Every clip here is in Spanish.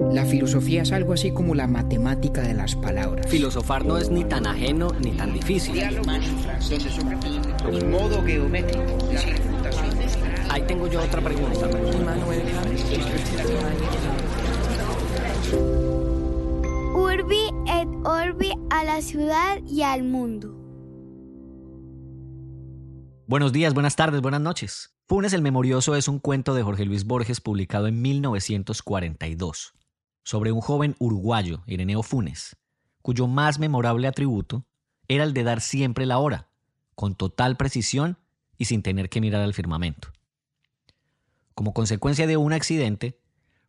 La filosofía es algo así como la matemática de las palabras. Filosofar no es ni tan ajeno ni tan difícil. donde modo geométrico, Ahí tengo yo otra pregunta. Urbi et Orbi a la ciudad y al mundo. Buenos días, buenas tardes, buenas noches. Funes el Memorioso es un cuento de Jorge Luis Borges publicado en 1942 sobre un joven uruguayo, Ireneo Funes, cuyo más memorable atributo era el de dar siempre la hora, con total precisión y sin tener que mirar al firmamento. Como consecuencia de un accidente,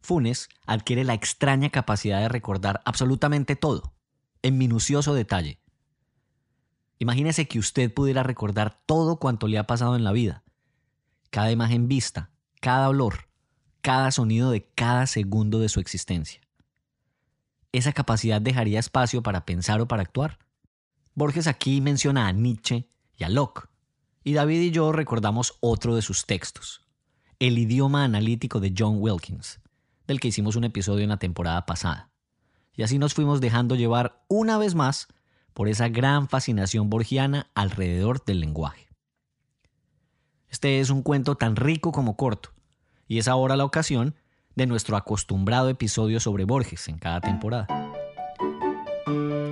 Funes adquiere la extraña capacidad de recordar absolutamente todo, en minucioso detalle. Imagínese que usted pudiera recordar todo cuanto le ha pasado en la vida, cada imagen vista, cada olor, cada sonido de cada segundo de su existencia. ¿Esa capacidad dejaría espacio para pensar o para actuar? Borges aquí menciona a Nietzsche y a Locke, y David y yo recordamos otro de sus textos, El idioma analítico de John Wilkins, del que hicimos un episodio en la temporada pasada. Y así nos fuimos dejando llevar una vez más por esa gran fascinación borgiana alrededor del lenguaje. Este es un cuento tan rico como corto, y es ahora la ocasión de nuestro acostumbrado episodio sobre Borges en cada temporada.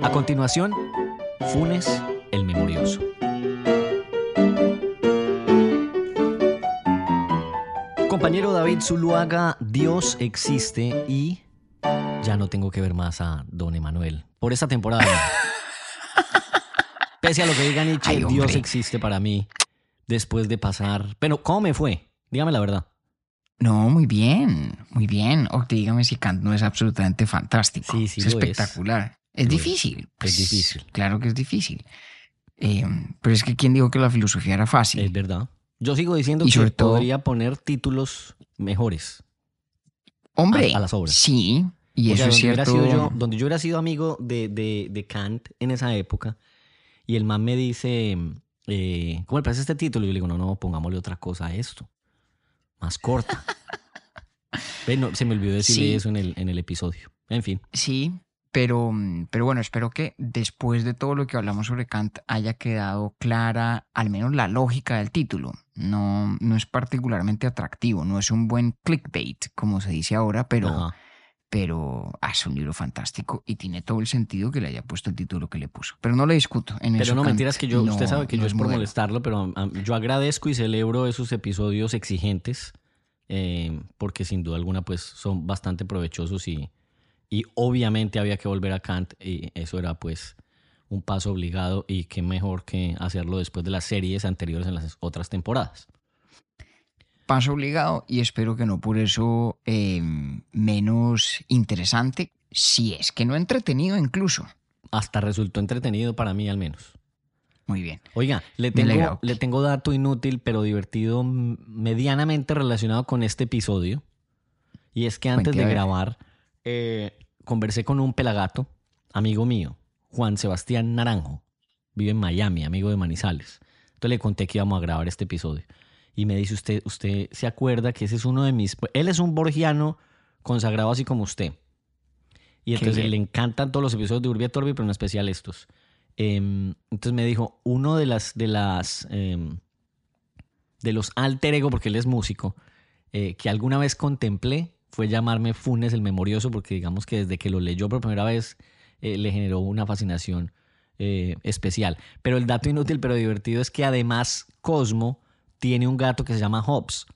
A continuación, Funes el Memorioso. Compañero David Zuluaga, Dios existe y ya no tengo que ver más a Don Emanuel. Por esta temporada. Pese a lo que diga Nietzsche. Dios existe para mí después de pasar. Pero, ¿cómo me fue? Dígame la verdad. No, muy bien, muy bien. O dígame si Kant no es absolutamente fantástico. Sí, sí es es. espectacular. Es, es. difícil. pues, difícil. Claro que es difícil. Eh, pero es que ¿quién dijo que la filosofía era fácil? Es verdad. Yo sigo diciendo Y que todo- podría poner títulos mejores. Hombre, a- a las obras. sí, y O eso sea, es cierto. sido yo- donde yo hubiera sido amigo de, de- de Kant en esa época y el man me dice, eh, ¿cómo le parece este título? Y yo le digo, no, no, pongámosle otra cosa a esto. Más corta. Ve, no, se me olvidó decirle Sí. eso en el, en el episodio. En fin. Sí, pero, pero bueno, espero que después de todo lo que hablamos sobre Kant haya quedado clara al menos la lógica del título. No, no es particularmente atractivo, no es un buen clickbait, como se dice ahora, pero, Ajá. Pero es un libro fantástico y tiene todo el sentido que le haya puesto el título que le puso. Pero no le discuto. En Pero eso no, Kant mentiras que yo, no- usted sabe que no yo es por modelo. molestarlo, pero yo agradezco y celebro esos episodios exigentes, eh, porque sin duda alguna pues son bastante provechosos y, y obviamente había que volver a Kant y eso era pues un paso obligado y qué mejor que hacerlo después de las series anteriores en las otras temporadas. Paso obligado y espero que no por eso eh, menos interesante, si es que no entretenido incluso. Hasta resultó entretenido para mí al menos. Muy bien. Oiga, le tengo, le tengo dato inútil pero divertido medianamente relacionado con este episodio. Y es que antes Cuente, de grabar eh, conversé con un pelagato, amigo mío, Juan Sebastián Naranjo. Vive en Miami, amigo de Manizales. Entonces le conté que íbamos a grabar este episodio. Y me dice, usted, usted se acuerda que ese es uno de mis... Él es un borgiano consagrado así como usted. Y entonces le encantan todos los episodios de Urbi et Orbi, pero en especial estos. Em, entonces me dijo, uno de las, de las, em, de los alter ego, porque él es músico, eh, que alguna vez contemplé fue llamarme Funes el Memorioso, porque digamos que desde que lo leyó por primera vez eh, le generó una fascinación eh, especial. Pero el dato inútil pero divertido es que además Cosmo tiene un gato que se llama Hobbs.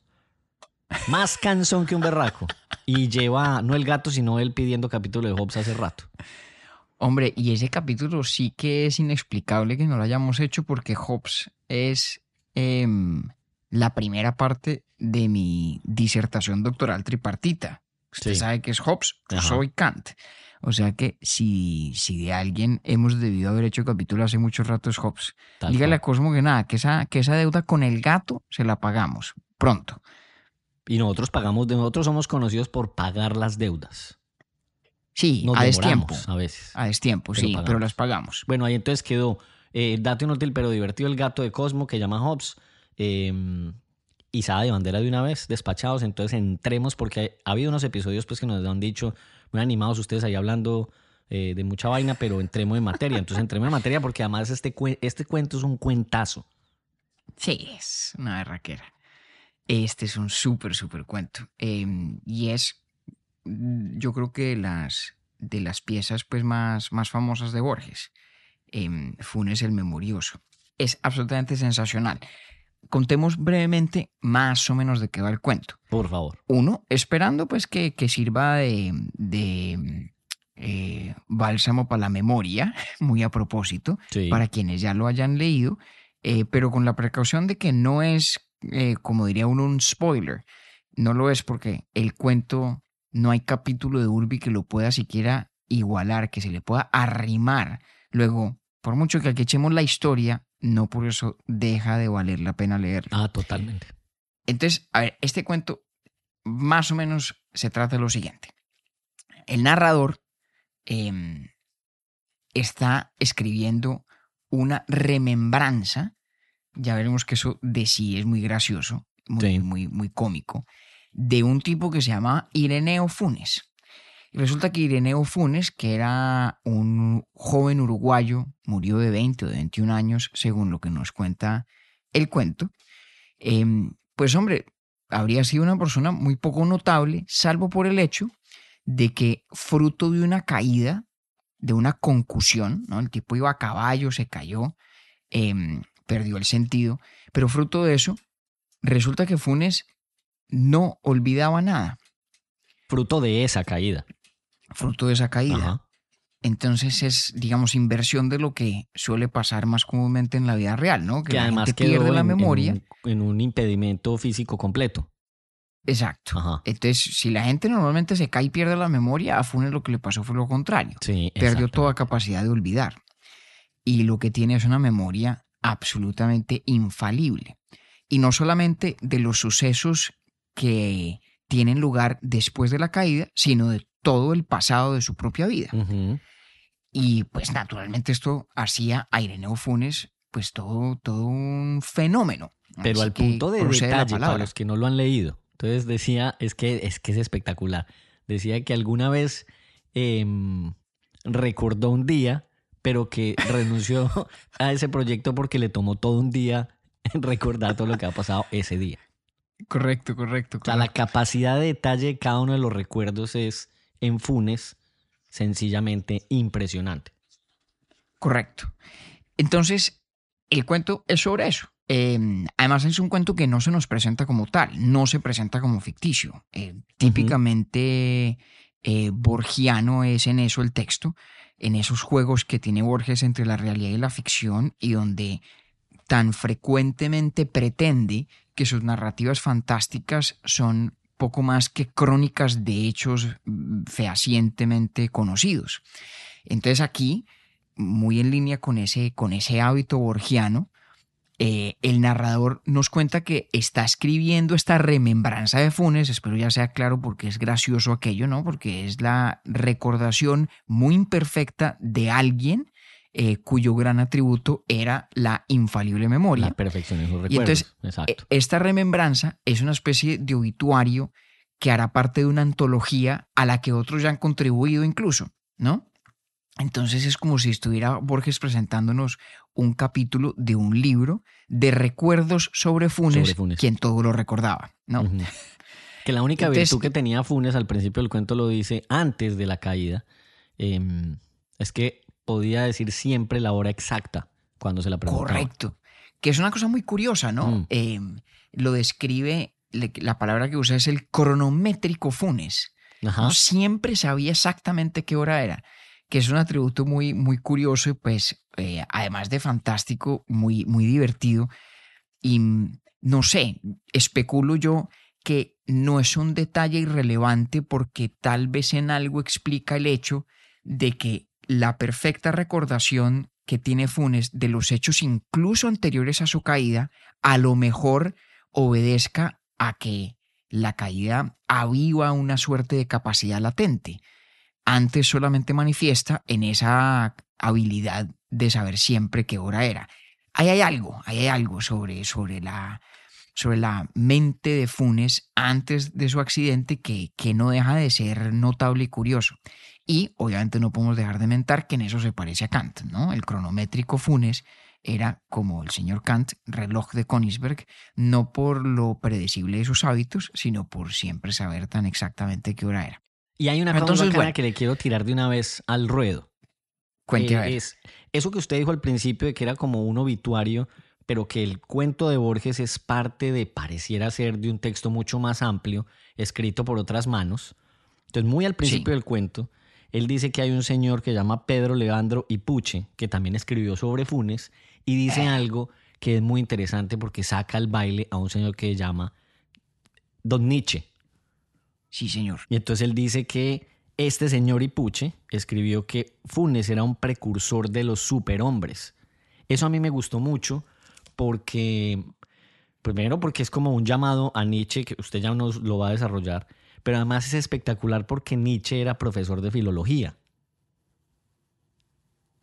Más cansón que un berraco. Y lleva, no el gato, sino él pidiendo capítulo de Hobbs hace rato. Hombre, y ese capítulo sí que es inexplicable que no lo hayamos hecho porque Hobbes es em, la primera parte de mi disertación doctoral tripartita. Usted Sí. sabe que es Hobbes, yo Ajá. soy Kant. O sea que si, si de alguien hemos debido haber hecho capítulo hace mucho rato es Hobbes. Tal Dígale a. Cosmo que nada, que esa, que esa deuda con el gato se la pagamos pronto. Y nosotros pagamos, nosotros somos conocidos por pagar las deudas. Sí, Nos a destiempo. a veces. A destiempo, Pero sí, pagamos. pero las pagamos. Bueno, ahí entonces quedó eh, dato inútil pero divertido el gato de Cosmo que llama Hobbs. Eh, izada de bandera de una vez, despachados. Entonces entremos porque ha habido unos episodios pues que nos han dicho, muy animados ustedes ahí hablando eh, de mucha vaina, pero entremos en materia. Entonces entremos en materia porque además este, este cuento es un cuentazo. Sí, es una berraquera. Este es un súper, súper cuento. Em, y es, mm, yo creo que las, de las piezas pues, más, más famosas de Borges. Em, Funes el Memorioso. Es absolutamente sensacional. Contemos brevemente más o menos de qué va el cuento. Por favor. Uno, esperando pues que, que sirva de, de eh, bálsamo para la memoria, muy a propósito, Sí. para quienes ya lo hayan leído, eh, pero con la precaución de que no es, eh, como diría uno, un spoiler. No lo es porque el cuento, no hay capítulo de Urbi que lo pueda siquiera igualar, que se le pueda arrimar. Luego, por mucho que aquí echemos la historia, no por eso deja de valer la pena leerlo. Ah, totalmente. Entonces, a ver, este cuento más o menos se trata de lo siguiente. El narrador em, está escribiendo una remembranza, ya veremos que eso de sí es muy gracioso, muy, Sí. muy, muy cómico, de un tipo que se llama Ireneo Funes. Resulta que Ireneo Funes, que era un joven uruguayo, murió de 20 o de 21 años, según lo que nos cuenta el cuento, em, pues hombre, habría sido una persona muy poco notable, salvo por el hecho de que fruto de una caída, de una concusión, ¿no? El tipo iba a caballo, se cayó, em, perdió el sentido, pero fruto de eso, resulta que Funes no olvidaba nada, Fruto de esa caída. Fruto de esa caída. Ajá. Entonces es, digamos, inversión de lo que suele pasar más comúnmente en la vida real, ¿no? Que, Que la además gente pierde la en- en memoria. un- en un impedimento físico completo. Exacto. Ajá. Entonces, si la gente normalmente se cae y pierde la memoria, a Funes lo que le pasó fue lo contrario. Sí, Perdió toda capacidad de olvidar. Y lo que tiene es una memoria absolutamente infalible. Y no solamente de los sucesos que tienen lugar después de la caída, sino de todo el pasado de su propia vida. Y pues naturalmente esto hacía a Ireneo Funes pues todo, todo un fenómeno. Pero Así al punto de detalle, para los que no lo han leído. Entonces decía, es que es, que es espectacular. Decía que alguna vez em, recordó un día, pero que renunció a ese proyecto porque le tomó todo un día recordar todo lo que ha pasado ese día. Correcto, correcto. O sea, la capacidad de detalle de cada uno de los recuerdos es en Funes sencillamente impresionante. Correcto. Entonces, el cuento es sobre eso. Eh, además, es un cuento que no se nos presenta como tal, no se presenta como ficticio. Eh, típicamente eh, borgiano es en eso el texto, en esos juegos que tiene Borges entre la realidad y la ficción y donde tan frecuentemente pretende que sus narrativas fantásticas son poco más que crónicas de hechos mm, fehacientemente conocidos. Entonces aquí, muy en línea con ese, con ese hábito borgiano, eh, el narrador nos cuenta que está escribiendo esta remembranza de Funes, espero ya sea claro porque es gracioso aquello, ¿no? Porque es la recordación muy imperfecta de alguien eh, cuyo gran atributo era la infalible memoria. La perfección en sus recuerdos. Y entonces, Exacto. E- Esta remembranza es una especie de obituario que hará parte de una antología a la que otros ya han contribuido incluso, ¿no? Entonces es como si estuviera Borges presentándonos un capítulo de un libro de recuerdos sobre Funes, Sobre Funes. quien todo lo recordaba, ¿no? Que la única Entonces- virtud que tenía Funes al principio del cuento lo dice antes de la caída, em, es que podía decir siempre la hora exacta cuando se la preguntaba. Correcto. Que es una cosa muy curiosa, ¿no? Mm. Eh, lo describe, la palabra que usa es el cronométrico Funes. Ajá. no siempre sabía exactamente qué hora era, que es un atributo muy, muy curioso y pues eh, además de fantástico, muy, muy divertido. Y mm, no sé, especulo yo que no es un detalle irrelevante porque tal vez en algo explica el hecho de que la perfecta recordación que tiene Funes de los hechos incluso anteriores a su caída, a lo mejor obedezca a que la caída aviva una suerte de capacidad latente. Antes solamente manifiesta en esa habilidad de saber siempre qué hora era. Ahí hay algo, ahí hay algo sobre, sobre la, sobre la mente de Funes antes de su accidente que, que no deja de ser notable y curioso. Y obviamente no podemos dejar de mentar que en eso se parece a Kant, ¿no? El cronométrico Funes era, como el señor Kant, reloj de Königsberg, no por lo predecible de sus hábitos, sino por siempre saber tan exactamente qué hora era. Y hay una cosa Entonces, bacana bueno. que le quiero tirar de una vez al ruedo. Cuente a ver. es eso que usted dijo al principio de que era como un obituario, pero que el cuento de Borges es parte de, pareciera ser, de un texto mucho más amplio, escrito por otras manos. Entonces, muy al principio del cuento, él dice que hay un señor que se llama Pedro Leandro Ipuche, que también escribió sobre Funes, y dice algo que es muy interesante porque saca al baile a un señor que se llama Don Nietzsche. Sí, señor. Y entonces él dice que este señor Ipuche escribió que Funes era un precursor de los superhombres. Eso a mí me gustó mucho porque, primero porque es como un llamado a Nietzsche, que usted ya nos lo va a desarrollar, pero además es espectacular porque Nietzsche era profesor de filología.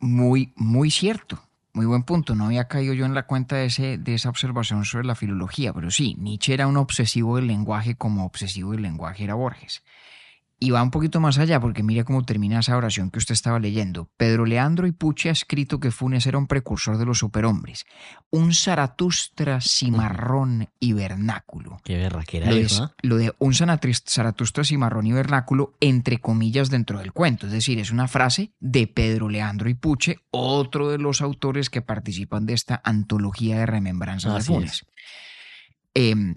Muy, muy cierto. Muy buen punto. No había caído yo en la cuenta de, ese, de esa observación sobre la filología, pero sí, Nietzsche era un obsesivo del lenguaje como obsesivo del lenguaje era Borges. Y va un poquito más allá porque mire cómo termina esa oración que usted estaba leyendo. Pedro Leandro Ipuche ha escrito que Funes era un precursor de los superhombres, un Zaratustra cimarrón y vernáculo. Qué berraquera Lo de, eso, ¿ah? lo de un Zaratustra cimarrón y vernáculo entre comillas dentro del cuento. Es decir, es una frase de Pedro Leandro Ipuche, otro de los autores que participan de esta antología de remembranzas Así de Funes. Em,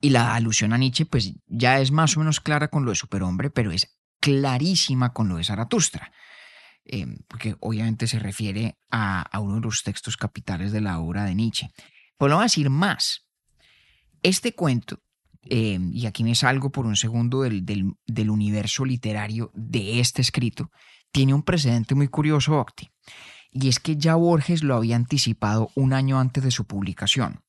y la alusión a Nietzsche, pues ya es más o menos clara con lo de superhombre, pero es clarísima con lo de Zaratustra. Em, porque obviamente se refiere a, uno de los textos capitales de la obra de Nietzsche. Pues lo voy a decir más. Este cuento, eh, y aquí me salgo por un segundo del, del- del universo literario de este escrito, tiene un precedente muy curioso, Octi. Y es que ya Borges lo había anticipado un año antes de su publicación.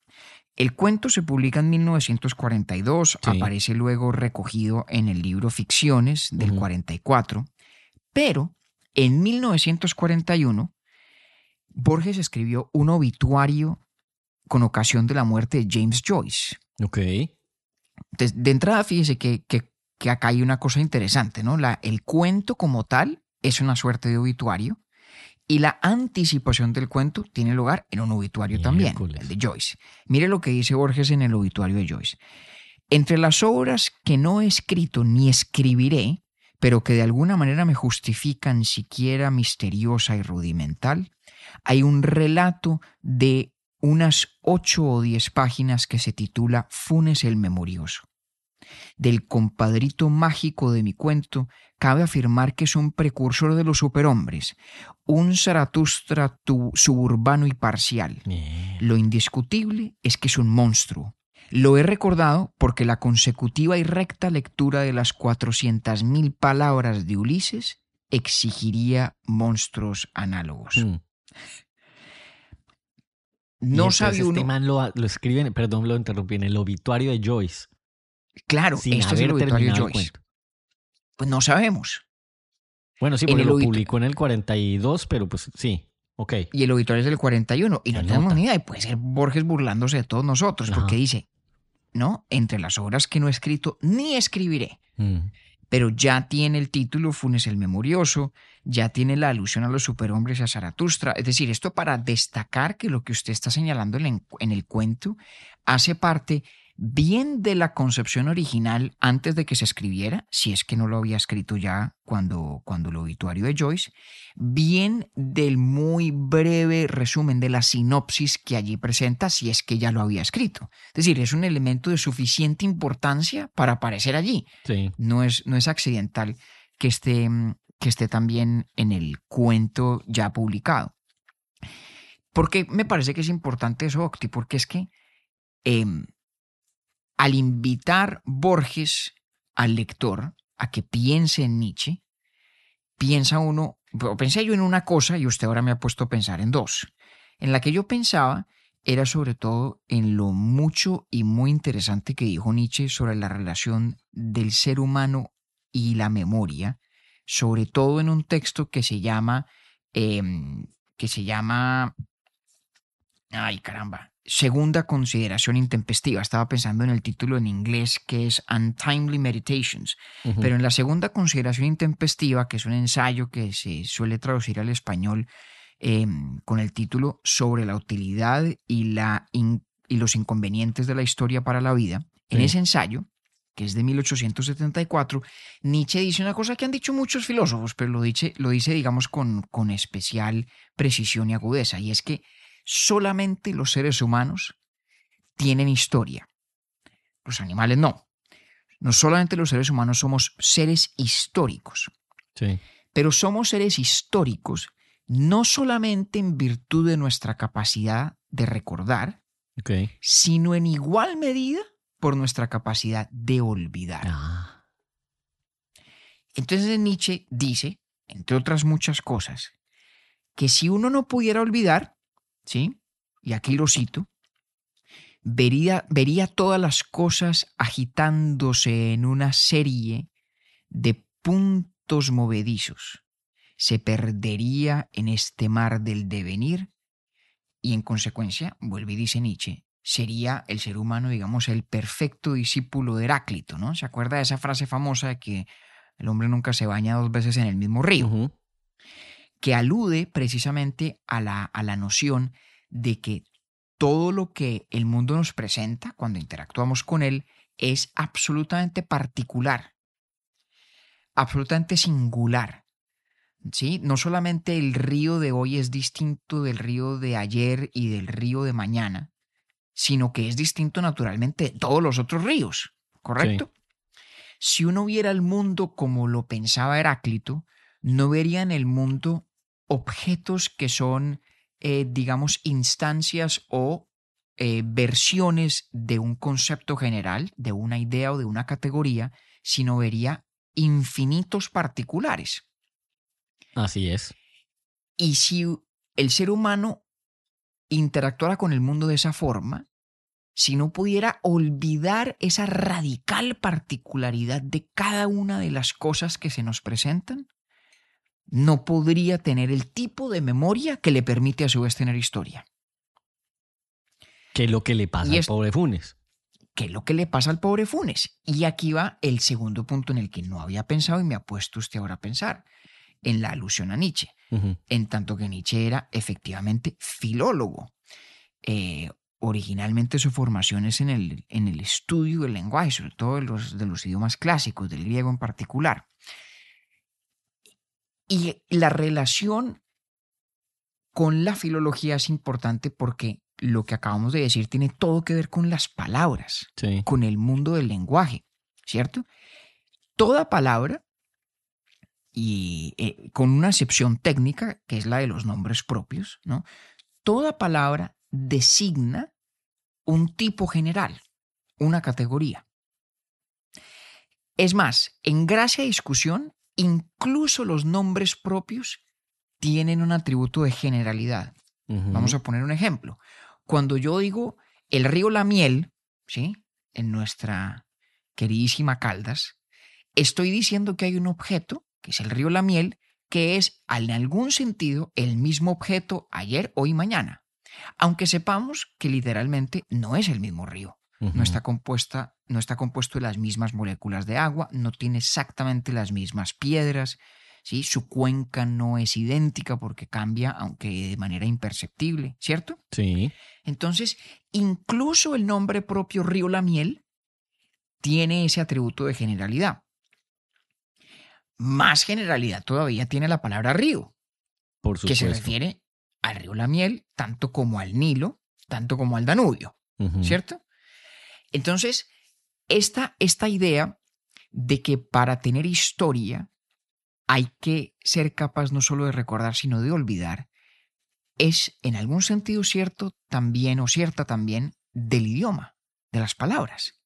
El cuento se publica en 1942, Sí. aparece luego recogido en el libro Ficciones del Ujú. 44, pero en 1941 Borges escribió un obituario con ocasión de la muerte de James Joyce. Ok. Entonces, de entrada, fíjese que, que- que acá hay una cosa interesante, ¿no? La, el cuento como tal es una suerte de obituario y la anticipación del cuento tiene lugar en un obituario también, el de Joyce. Mire lo que dice Borges en el obituario de Joyce. Entre las obras que no he escrito ni escribiré, pero que de alguna manera me justifican siquiera misteriosa y rudimental, hay un relato de unas ocho o diez páginas que se titula Funes el Memorioso. Del compadrito mágico de mi cuento, cabe afirmar que es un precursor de los superhombres, un Zaratustra tu- suburbano y parcial. Bien. Lo indiscutible es que es un monstruo. Lo he recordado porque la consecutiva y recta lectura de las 400.000 palabras de Ulises exigiría monstruos análogos. Mm. Y No sabe uno. Este man lo, lo escriben, perdón, lo interrumpí, en el obituario de Joyce. Claro, sin esto de terminado el Joyce. cuento. Pues no sabemos. Bueno, sí, porque lo publicó en el 42, pero pues sí, ok. Y el obituario es del 41. Y no tenemos ni idea. Y puede ser Borges burlándose de todos nosotros, porque dice, ¿no? Entre las obras que no he escrito ni escribiré. Mm. pero ya tiene el título Funes el Memorioso, ya tiene la alusión a los superhombres y a Zaratustra. Es decir, esto para destacar que lo que usted está señalando en el cuento hace parte bien de la concepción original antes de que se escribiera, si es que no lo había escrito ya cuando, cuando el obituario de Joyce, bien del muy breve resumen de la sinopsis que allí presenta, si es que ya lo había escrito. Es decir, es un elemento de suficiente importancia para aparecer allí Sí. no es, no es accidental que esté, que esté también en el cuento ya publicado. Porque me parece que es importante eso, Octi, porque es que em, al invitar Borges al lector a que piense en Nietzsche, piensa uno, pensé yo en una cosa y usted ahora me ha puesto a pensar en dos. En la que yo pensaba era sobre todo en lo mucho y muy interesante que dijo Nietzsche sobre la relación del ser humano y la memoria, sobre todo en un texto que se llama, em, que se llama, ay caramba, segunda consideración intempestiva. Estaba pensando en el título en inglés que es Untimely Meditations, pero en la segunda consideración intempestiva, que es un ensayo que se suele traducir al español eh, con el título Sobre la utilidad y, la in- y los inconvenientes de la historia para la vida, en ese ensayo, que es de 1874, Nietzsche dice una cosa que han dicho muchos filósofos, pero lo dice, lo dice digamos, con, con especial precisión y agudeza, y es que solamente los seres humanos tienen historia. Los animales no. No solamente los seres humanos somos seres históricos, Sí. pero somos seres históricos no solamente en virtud de nuestra capacidad de recordar, sino en igual medida por nuestra capacidad de olvidar. Ah, Entonces Nietzsche dice, entre otras muchas cosas, que si uno no pudiera olvidar, ¿sí? Y aquí lo cito, vería, vería todas las cosas agitándose en una serie de puntos movedizos. Se perdería en este mar del devenir y en consecuencia, vuelve y dice Nietzsche, sería el ser humano, digamos, el perfecto discípulo de Heráclito, ¿no? ¿Se acuerda de esa frase famosa de que el hombre nunca se baña dos veces en el mismo río? Que alude precisamente a la, a la noción de que todo lo que el mundo nos presenta cuando interactuamos con él es absolutamente particular, absolutamente singular. ¿sí? No solamente el río de hoy es distinto del río de ayer y del río de mañana, sino que es distinto naturalmente de todos los otros ríos, ¿correcto? Si uno viera el mundo como lo pensaba Heráclito, no vería en el mundo objetos que son, eh, digamos, instancias o eh, versiones de un concepto general, de una idea o de una categoría, sino vería infinitos particulares. Así es. Y si el ser humano interactuara con el mundo de esa forma, si no pudiera olvidar esa radical particularidad de cada una de las cosas que se nos presentan, no podría tener el tipo de memoria que le permite a su vez tener historia. ¿Qué es lo que le pasa Y al es- pobre Funes? ¿Qué es lo que le pasa al pobre Funes? Y aquí va el segundo punto en el que no había pensado y me ha puesto usted ahora a pensar, en la alusión a Nietzsche. En tanto que Nietzsche era efectivamente filólogo. Eh, originalmente su formación es en el, en el estudio del lenguaje, sobre todo de los, de los idiomas clásicos, del griego en particular. Y la relación con la filología es importante porque lo que acabamos de decir tiene todo que ver con las palabras Sí. con el mundo del lenguaje, ¿cierto? Toda palabra, y eh, con una excepción técnica, que es la de los nombres propios, ¿no? Toda palabra designa un tipo general, una categoría. Es más, en gracia discusión, incluso los nombres propios tienen un atributo de generalidad. Vamos a poner un ejemplo. Cuando yo digo el río La Miel, ¿sí? En nuestra queridísima Caldas, estoy diciendo que hay un objeto, que es el río La Miel, que es en algún sentido el mismo objeto ayer, hoy y mañana. Aunque sepamos que literalmente no es el mismo río. No está, compuesta, no está compuesto de las mismas moléculas de agua, no tiene exactamente las mismas piedras, ¿sí? su cuenca no es idéntica porque cambia, aunque de manera imperceptible, ¿cierto? Sí. Entonces, incluso el nombre propio Río La Miel tiene ese atributo de generalidad. Más generalidad todavía tiene la palabra río, Por que se refiere al río La Miel, tanto como al Nilo, tanto como al Danubio. ¿cierto? Entonces, esta, esta idea de que para tener historia hay que ser capaz no solo de recordar, sino de olvidar, es en algún sentido cierto también o cierta también del idioma, de las palabras.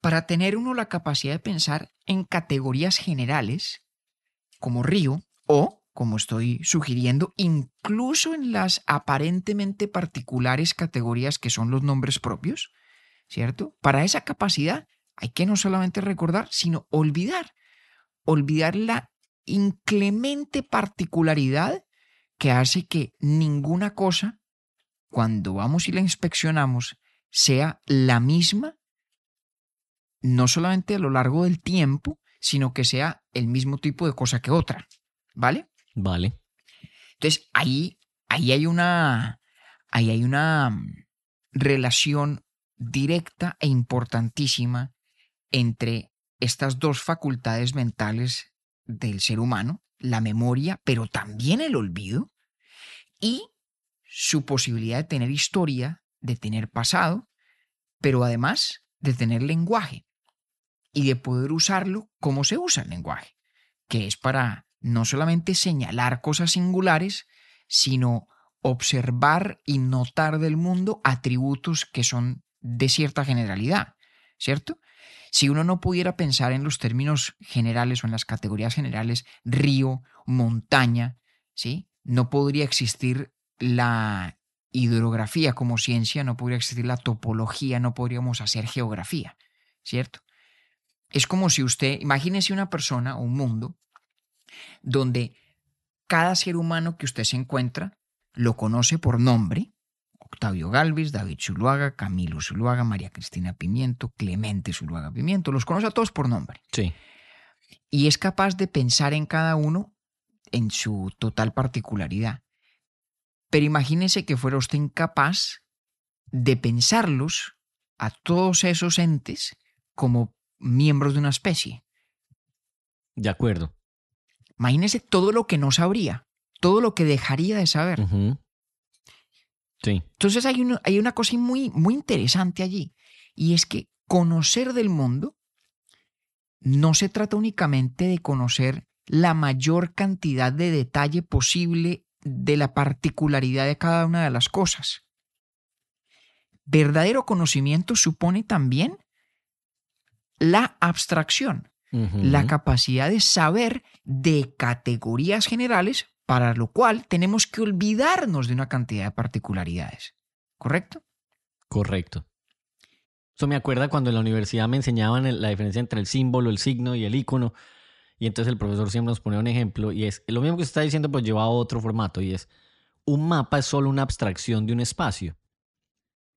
Para tener uno la capacidad de pensar en categorías generales, como río, o, como estoy sugiriendo, incluso en las aparentemente particulares categorías que son los nombres propios, ¿cierto? Para esa capacidad hay que no solamente recordar, sino olvidar. Olvidar la inclemente particularidad que hace que ninguna cosa cuando vamos y la inspeccionamos, sea la misma, no solamente a lo largo del tiempo, sino que sea el mismo tipo de cosa que otra. ¿Vale? Vale. Entonces, ahí, ahí hay una. Ahí hay una mm, relación directa e importantísima entre estas dos facultades mentales del ser humano, la memoria, pero también el olvido, y su posibilidad de tener historia, de tener pasado, pero además de tener lenguaje y de poder usarlo como se usa el lenguaje, que es para no solamente señalar cosas singulares, sino observar y notar del mundo atributos que son de cierta generalidad, ¿cierto? Si uno no pudiera pensar en los términos generales o en las categorías generales, río, montaña, ¿sí? No podría existir la hidrografía como ciencia, no podría existir la topología, no podríamos hacer geografía, ¿cierto? Es como si usted, imagínese una persona o un mundo donde cada ser humano que usted se encuentra lo conoce por nombre, Octavio Galvis, David Zuluaga, Camilo Zuluaga, María Cristina Pimiento, Clemente Zuluaga Pimiento, los conoce a todos por nombre. Sí. Y es capaz de pensar en cada uno en su total particularidad. Pero imagínese que fuera usted incapaz de pensarlos a todos esos entes como miembros de una especie. De acuerdo. Imagínese todo lo que no sabría, todo lo que dejaría de saber. Sí. Entonces hay, uno- hay una cosa muy, muy interesante allí, y es que conocer del mundo no se trata únicamente de conocer la mayor cantidad de detalle posible de la particularidad de cada una de las cosas. Verdadero conocimiento supone también la abstracción, la capacidad de saber de categorías generales, para lo cual tenemos que olvidarnos de una cantidad de particularidades. ¿Correcto? Correcto. Eso me acuerda cuando en la universidad me enseñaban la diferencia entre el símbolo, el signo y el icono. Y entonces el profesor siempre nos ponía un ejemplo y es lo mismo que se está diciendo, pues llevado a otro formato y es un mapa es solo una abstracción de un espacio.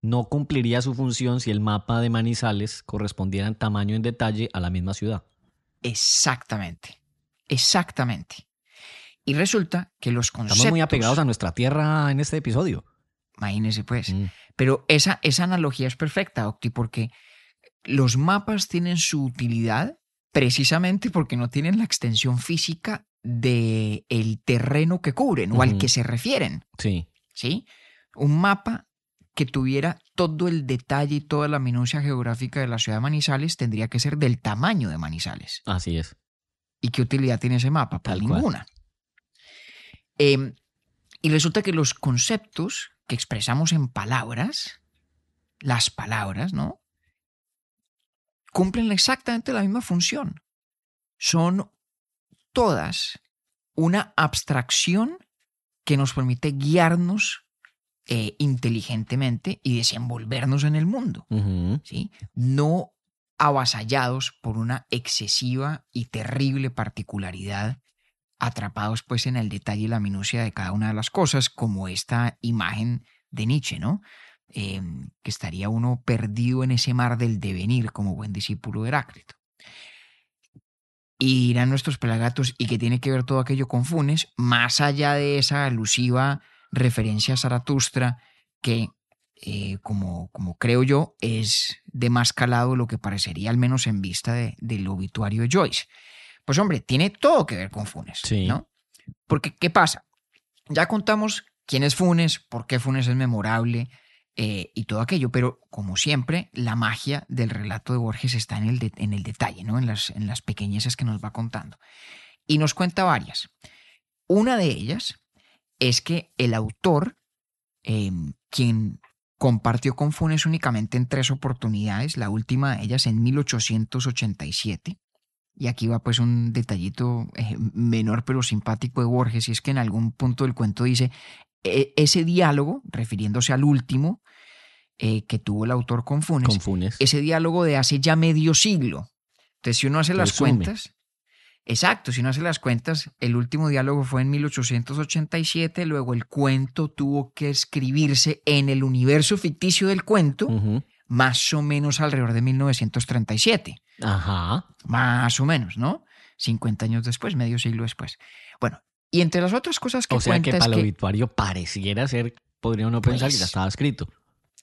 No cumpliría su función si el mapa de Manizales correspondiera en tamaño en detalle a la misma ciudad. Exactamente. Exactamente. Y resulta que los conceptos... Estamos muy apegados a nuestra tierra en este episodio. Imagínese pues. Mm, Pero esa, esa analogía es perfecta, Octi, porque los mapas tienen su utilidad precisamente porque no tienen la extensión física del el terreno que cubren o al que se refieren. Sí, ¿sí? Un mapa que tuviera todo el detalle y toda la minucia geográfica de la ciudad de Manizales tendría que ser del tamaño de Manizales. así es. ¿Y qué utilidad tiene ese mapa? Pues Tal cual. Em, y resulta que los conceptos que expresamos en palabras, las palabras, ¿no? Cumplen exactamente la misma función. Son todas una abstracción que nos permite guiarnos eh, inteligentemente y desenvolvernos en el mundo. ¿sí? no avasallados por una excesiva y terrible particularidad, atrapados pues en el detalle y la minucia de cada una de las cosas, como esta imagen de Nietzsche, ¿no? Eh, que estaría uno perdido en ese mar del devenir como buen discípulo de Heráclito. Y dirán nuestros pelagatos, ¿y qué tiene que ver todo aquello con Funes? Más allá de esa alusiva referencia a Zaratustra, que eh, como, como creo yo, es de más calado lo que parecería, al menos en vista de- del obituario de Joyce. Pues hombre, tiene todo que ver con Funes, Sí. ¿no? Porque, ¿qué pasa? Ya contamos quién es Funes, por qué Funes es memorable eh, y todo aquello, pero como siempre, la magia del relato de Borges está en el, de- en el detalle, ¿no? En las, en las pequeñeces que nos va contando. Y nos cuenta varias. Una de ellas es que el autor, eh, quien compartió con Funes únicamente en tres oportunidades, la última de ellas en 1887. Y aquí va pues un detallito eh, menor pero simpático de Borges, y es que en algún punto del cuento dice, "E- ese diálogo, refiriéndose al último eh, que tuvo el autor con Funes, Con Funes. ese diálogo de hace ya medio siglo. Entonces, si uno hace las cuentas, Exacto, si no hace las cuentas, el último diálogo fue en 1887, luego el cuento tuvo que escribirse en el universo ficticio del cuento. Más o menos alrededor de 1937, Ajá. más o menos, ¿no? 50 años después, medio siglo después. Bueno, y entre las otras cosas que O sea que es para el que, obituario pareciera ser, podría uno pensar que ya Pues, estaba escrito.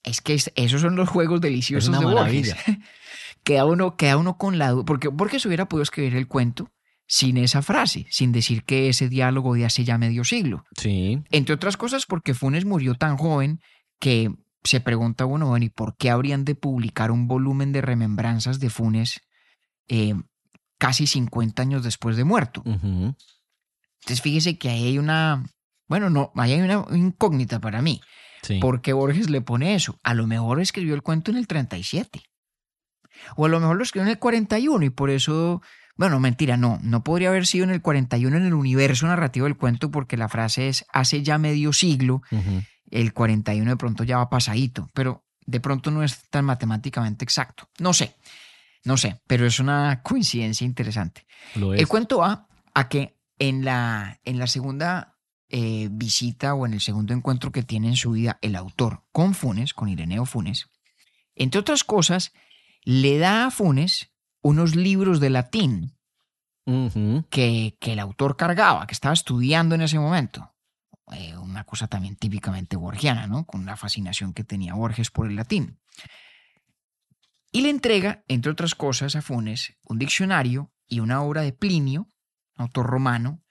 es que es- esos son los juegos deliciosos una de. Borges. queda, uno, queda uno con la duda, porque Borges hubiera podido escribir el cuento sin esa frase, sin decir que ese diálogo de hace ya medio siglo. Sí. Entre otras cosas porque Funes murió tan joven que se pregunta uno, bueno, ¿y por qué habrían de publicar un volumen de remembranzas de Funes eh, casi 50 años después de muerto? Ujú. Entonces fíjese que ahí hay una, bueno, no, ahí hay una incógnita para mí. Sí. ¿Por qué Borges le pone eso? A lo mejor escribió el cuento en el 37. O a lo mejor lo escribió en el 41 y por eso, bueno, mentira, no, no podría haber sido en el 41 en el universo narrativo del cuento porque la frase es hace ya medio siglo, Ujú. El 41 de pronto ya va pasadito, pero de pronto no es tan matemáticamente exacto. No sé, no sé, pero es una coincidencia interesante. Lo. El cuento va a que en la, en la segunda eh, visita o en el segundo encuentro que tiene en su vida el autor con Funes, con Ireneo Funes, entre otras cosas, le da a Funes unos libros de latín que, que el autor cargaba, que estaba estudiando en ese momento. Eh, una cosa también típicamente borgiana, ¿no? Con la fascinación que tenía Borges por el latín. Y le entrega, entre otras cosas, a Funes un diccionario y una obra de Plinio, autor romano,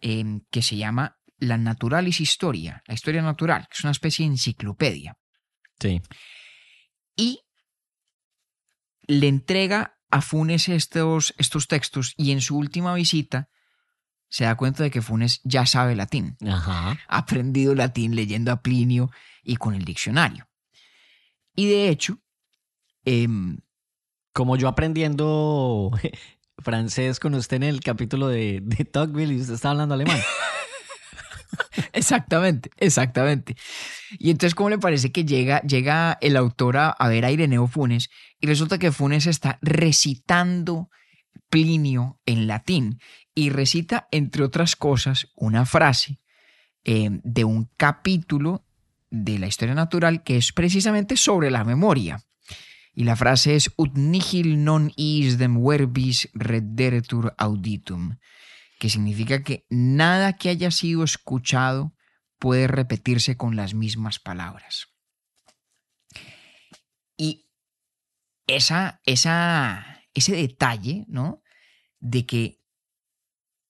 em, que se llama La Naturalis Historia, la historia natural, que es una especie de enciclopedia. Sí. Y le entrega a Funes estos, estos textos y en su última visita se da cuenta de que Funes ya sabe latín, Ajá. ha aprendido latín leyendo a Plinio y con el diccionario. Y de hecho, em, Como yo aprendiendo francés con usted en el capítulo de, de Tocqueville y usted está hablando alemán. Exactamente, exactamente. Y entonces, ¿cómo le parece que llega, llega el autor a, a ver a Ireneo Funes y resulta que Funes está recitando Plinio en latín y recita, entre otras cosas, una frase eh, de un capítulo de la historia natural que es precisamente sobre la memoria. Y la frase es ut nihil non is dem verbis redderetur auditum que significa que nada que haya sido escuchado puede repetirse con las mismas palabras. Y esa, esa, ese detalle, ¿no? De que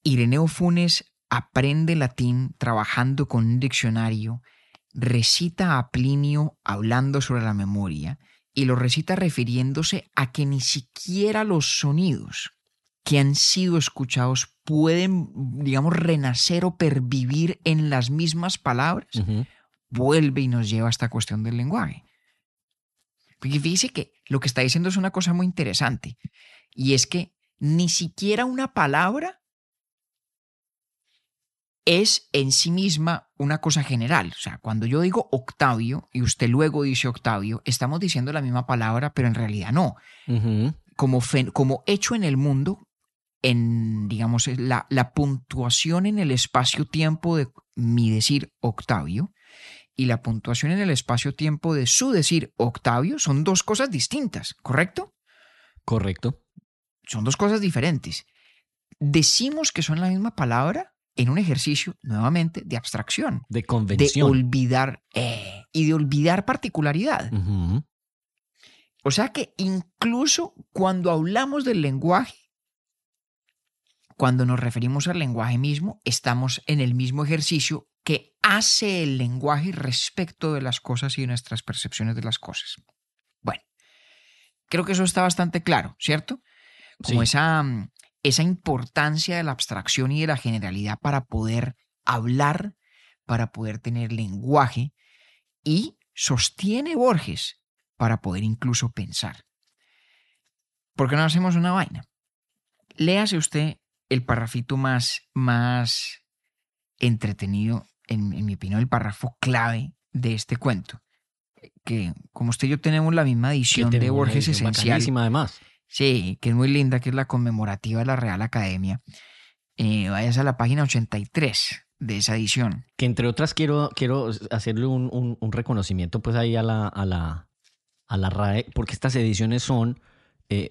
Ireneo Funes aprende latín trabajando con un diccionario, recita a Plinio hablando sobre la memoria y lo recita refiriéndose a que ni siquiera los sonidos que han sido escuchados pueden, digamos, renacer o pervivir en las mismas palabras, vuelve y nos lleva a esta cuestión del lenguaje. Porque fíjese que lo que está diciendo es una cosa muy interesante, y es que ni siquiera una palabra es en sí misma una cosa general. O sea, cuando yo digo Octavio y usted luego dice Octavio, estamos diciendo la misma palabra, pero en realidad no como, como hecho en el mundo, en, digamos, la, la puntuación en el espacio-tiempo de mi decir Octavio y la puntuación en el espacio-tiempo de su decir Octavio son dos cosas distintas, ¿correcto? Correcto. Son dos cosas diferentes. Decimos que son la misma palabra en un ejercicio, nuevamente, de abstracción, De de convención. olvidar eh, y de olvidar particularidad. O sea que incluso cuando hablamos del lenguaje, cuando nos referimos al lenguaje mismo, estamos en el mismo ejercicio que hace el lenguaje respecto de las cosas y de nuestras percepciones de las cosas. Bueno, creo que eso está bastante claro, ¿cierto? Como Sí. esa, mm, esa importancia de la abstracción y de la generalidad para poder hablar, para poder tener lenguaje y sostiene Borges para poder incluso pensar. ¿Por qué no hacemos una vaina? Léase usted el parrafito más, más entretenido, en, en mi opinión, el párrafo clave de este cuento. Que como usted y yo tenemos la misma edición de Borges Esencial, además. Sí, que es muy linda, que es la conmemorativa de la Real Academia. Eh, vayas a la página 83 de esa edición. Que entre otras quiero, quiero hacerle un, un- un reconocimiento pues ahí a la, a la, a la RAE, porque estas ediciones son eh,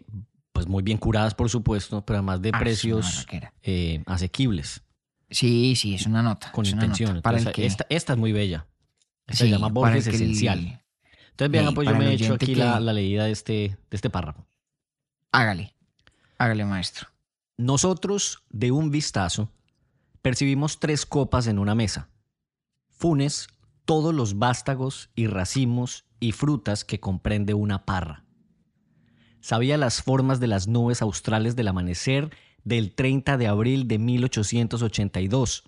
pues muy bien curadas, por supuesto, pero además de Ah, precios eh, asequibles, Sí, sí, es una nota. con intención. nota para el que- esta, esta es muy bella. Esta sí, se llama Borges el- Esencial. Entonces, vean, Sí, pues yo me he hecho aquí que- la, la leída de este, de este párrafo. Hágale, hágale, maestro. Nosotros, de un vistazo, percibimos tres copas en una mesa. Funes, todos los vástagos y racimos y frutas que comprende una parra. Sabía las formas de las nubes australes del amanecer del 30 de abril de 1882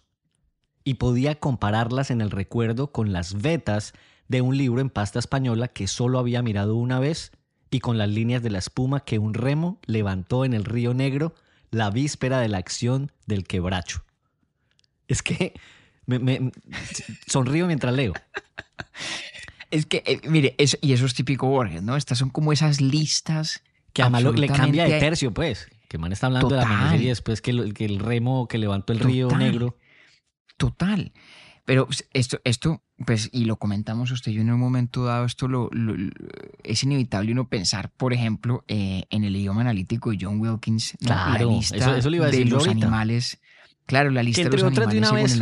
y podía compararlas en el recuerdo con las vetas de un libro en pasta española que solo había mirado una vez y con las líneas de la espuma que un remo levantó en el río Negro la víspera de la acción del quebracho. Es que me, me- sonrío mientras leo. Es que, eh, mire, eso, y eso es típico Borges, ¿no? Estas son como esas listas Que además le cambia de tercio, pues. Que man está hablando de la amanecer y después que, lo- que el remo que levantó el río. Negro. Total. Pero pues, esto, esto, pues, y lo comentamos usted y yo en un momento dado, esto lo, lo- lo- es inevitable uno pensar, por ejemplo, eh, en el idioma analítico de John Wilkins. Claro, la lista eso- eso iba a decir de los ahorita. animales. Claro, la Que lista de entre los otras de una vez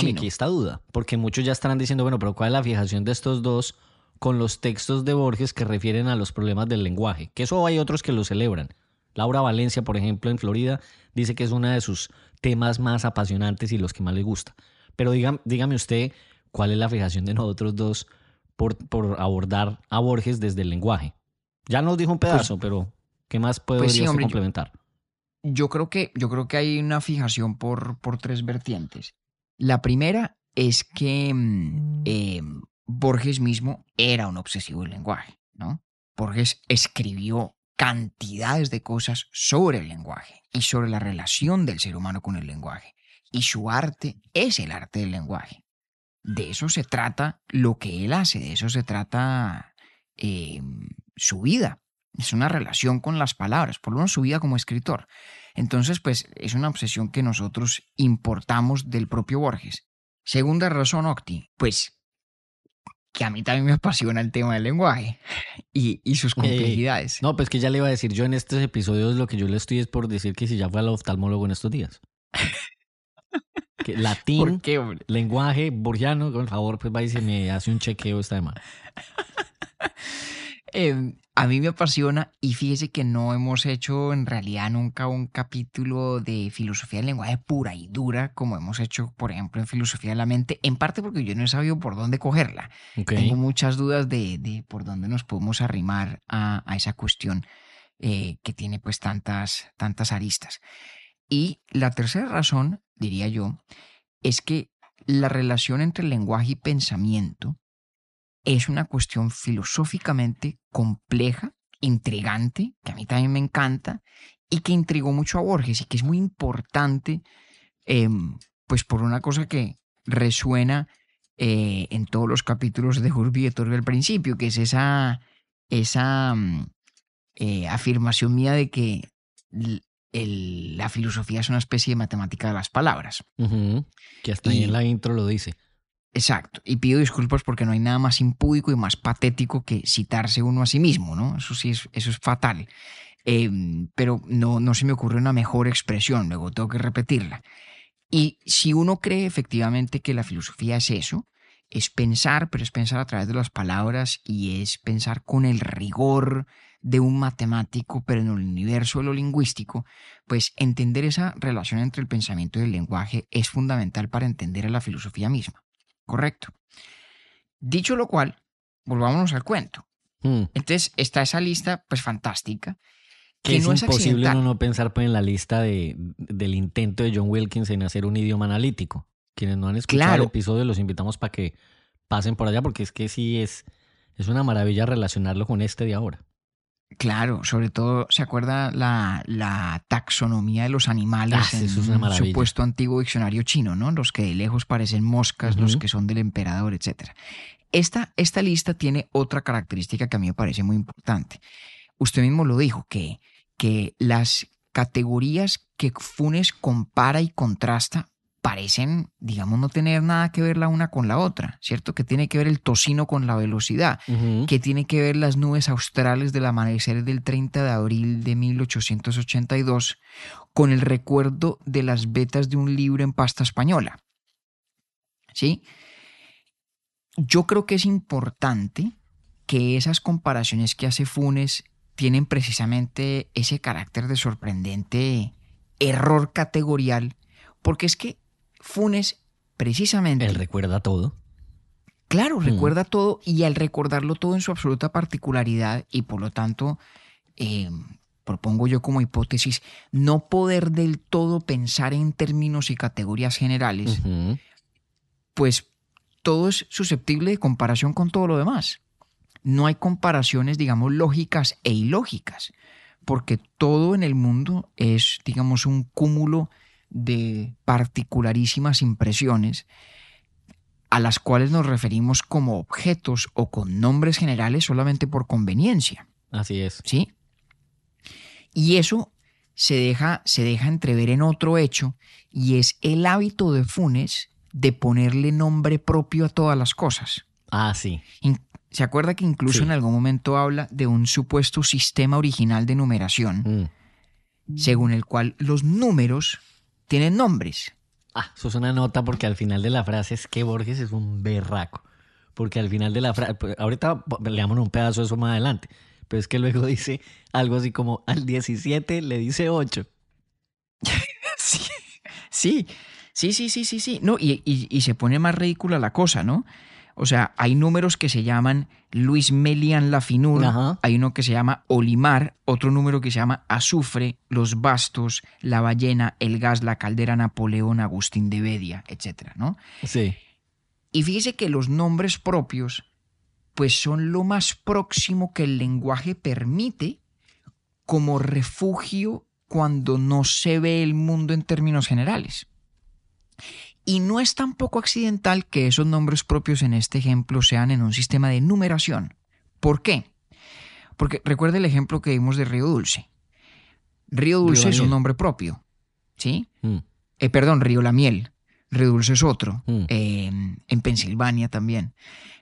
chino. aquí esta duda. Porque muchos ya estarán diciendo, bueno, pero ¿cuál es la fijación de estos dos con los textos de Borges que refieren a los problemas del lenguaje? Que eso hay otros que lo celebran. Laura Valencia, por ejemplo, en Florida, dice que es uno de sus temas más apasionantes y los que más le gusta. Pero dígame, dígame usted, ¿cuál es la fijación de nosotros dos por, por abordar a Borges desde el lenguaje? Ya nos dijo un pedazo, pero ¿qué más podría pues sí, yo- complementar? Yo creo que, yo creo que hay una fijación por, por tres vertientes. La primera es que mm, eh, Borges mismo era un obsesivo del lenguaje, ¿no? Borges escribió cantidades de cosas sobre el lenguaje y sobre la relación del ser humano con el lenguaje. Y su arte es el arte del lenguaje. De eso se trata lo que él hace, de eso se trata eh, su vida. Es una relación con las palabras, por lo menos su vida como escritor. Entonces, pues es una obsesión que nosotros importamos del propio Borges. Segunda razón, Octi, pues que a mí también me apasiona el tema del lenguaje y, y sus ey. complejidades. No, pues que ya le iba a decir yo en estos episodios lo que yo le estoy es por decir que si ya fue al oftalmólogo en estos días. Latín, ¿Por qué, lenguaje, borgiano, por favor, pues va y se me hace un chequeo esta semana. Eh, a mí me apasiona y fíjese que no hemos hecho en realidad nunca un capítulo de filosofía del lenguaje pura y dura como hemos hecho, por ejemplo, en filosofía de la mente, en parte porque yo no he sabido por dónde cogerla. Ok. Tengo muchas dudas de, de por dónde nos podemos arrimar a, a esa cuestión eh, que tiene pues tantas, tantas aristas. Y la tercera razón, diría yo, es que la relación entre lenguaje y pensamiento es una cuestión filosóficamente compleja, intrigante, que a mí también me encanta y que intrigó mucho a Borges y que es muy importante, em, pues por una cosa que resuena eh, en todos los capítulos de Urbi et Orbi al principio, que es esa, esa mm, eh, afirmación mía de que el- la filosofía es una especie de matemática de las palabras. Que hasta ahí en la intro lo dice. Exacto. Y pido disculpas porque no hay nada más impúdico y más patético que citarse uno a sí mismo, ¿no? Eso sí es, eso es fatal. Em, pero no, no se me ocurre una mejor expresión, luego tengo que repetirla. Y si uno cree efectivamente que la filosofía es eso, es pensar, pero es pensar a través de las palabras y es pensar con el rigor de un matemático, pero en el universo de lo lingüístico, pues entender esa relación entre el pensamiento y el lenguaje es fundamental para entender a la filosofía misma. Correcto. Dicho lo cual, volvámonos al cuento. Mm, Entonces está esa lista, pues fantástica, Que que es no es imposible accidental. no pensar pues, en la lista de, del intento de John Wilkins en hacer un idioma analítico. Quienes no han escuchado Claro. el episodio los invitamos para que pasen por allá porque es que sí es, es una maravilla relacionarlo con este de ahora. Claro, sobre todo, ¿se acuerda la, la taxonomía de los animales Ah, en eso es un supuesto antiguo diccionario chino, ¿no? Los que de lejos parecen moscas, los que son del emperador, etc. Esta, esta lista tiene otra característica que a mí me parece muy importante. usted mismo lo dijo, que, que las categorías que Funes compara y contrasta parecen, digamos, no tener nada que ver la una con la otra, ¿cierto? Que tiene que ver el tocino con la velocidad, que tiene que ver las nubes australes del amanecer del 30 de abril de 1882 con el recuerdo de las vetas de un libro en pasta española. ¿Sí? Yo creo que es importante que esas comparaciones que hace Funes tienen precisamente ese carácter de sorprendente error categorial, porque es que Funes precisamente Él recuerda todo. Claro, Mm. recuerda todo y al recordarlo todo en su absoluta particularidad y por lo tanto, eh, propongo yo como hipótesis, no poder del todo pensar en términos y categorías generales, pues todo es susceptible de comparación con todo lo demás. No hay comparaciones, digamos, lógicas e ilógicas, porque todo en el mundo es, digamos, un cúmulo de particularísimas impresiones a las cuales nos referimos como objetos o con nombres generales solamente por conveniencia. Así es. ¿sí? Y eso se deja, se deja entrever en otro hecho y es el hábito de Funes de ponerle nombre propio a todas las cosas. Ah, sí. ¿Se acuerda que incluso Sí. en algún momento habla de un supuesto sistema original de numeración Mm. según el cual los números tienen nombres? Ah, eso es una nota porque al final de la frase es que Borges es un berraco. Porque al final de la frase, ahorita leamos un pedazo de eso más adelante, pero es que luego dice algo así como al 17 le dice 8. Sí, sí, sí, sí, sí, sí, sí. No, y, y- y se pone más ridícula la cosa, ¿no? O sea, hay números que se llaman Luis Melian Lafinur, Ajá. hay uno que se llama Olimar, otro número que se llama Azufre, Los Bastos, La Ballena, El Gas, La Caldera, Napoleón, Agustín de Bedia, etcétera, ¿no? Sí. Y fíjese que los nombres propios, pues son lo más próximo que el lenguaje permite como refugio cuando no se ve el mundo en términos generales. Y no es tampoco accidental que esos nombres propios en este ejemplo sean en un sistema de numeración. ¿Por qué? Porque recuerde el ejemplo que vimos de Río Dulce. Río Dulce Río es un nombre propio, ¿sí? Mm. Eh, perdón, Río La Miel. Río Dulce es otro. Mm. eh, en Pensilvania también.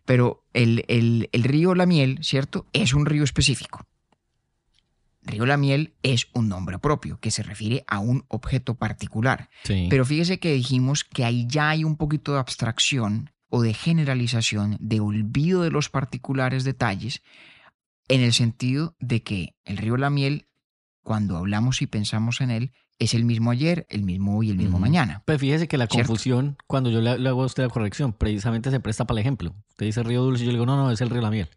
Pero el, el- el río La Miel, ¿cierto? Es un río específico. Río La Miel es un nombre propio que se refiere a un objeto particular. Sí. Pero fíjese que dijimos que ahí ya hay un poquito de abstracción o de generalización, de olvido de los particulares detalles, en el sentido de que el río La Miel, cuando hablamos y pensamos en él, es el mismo ayer, el mismo hoy, el mismo mañana. Pues fíjese que la ¿Cierto? confusión, cuando yo le, hago a usted la corrección, precisamente se presta para el ejemplo. Usted dice Río Dulce y yo le digo, no, no, es el Río La Miel.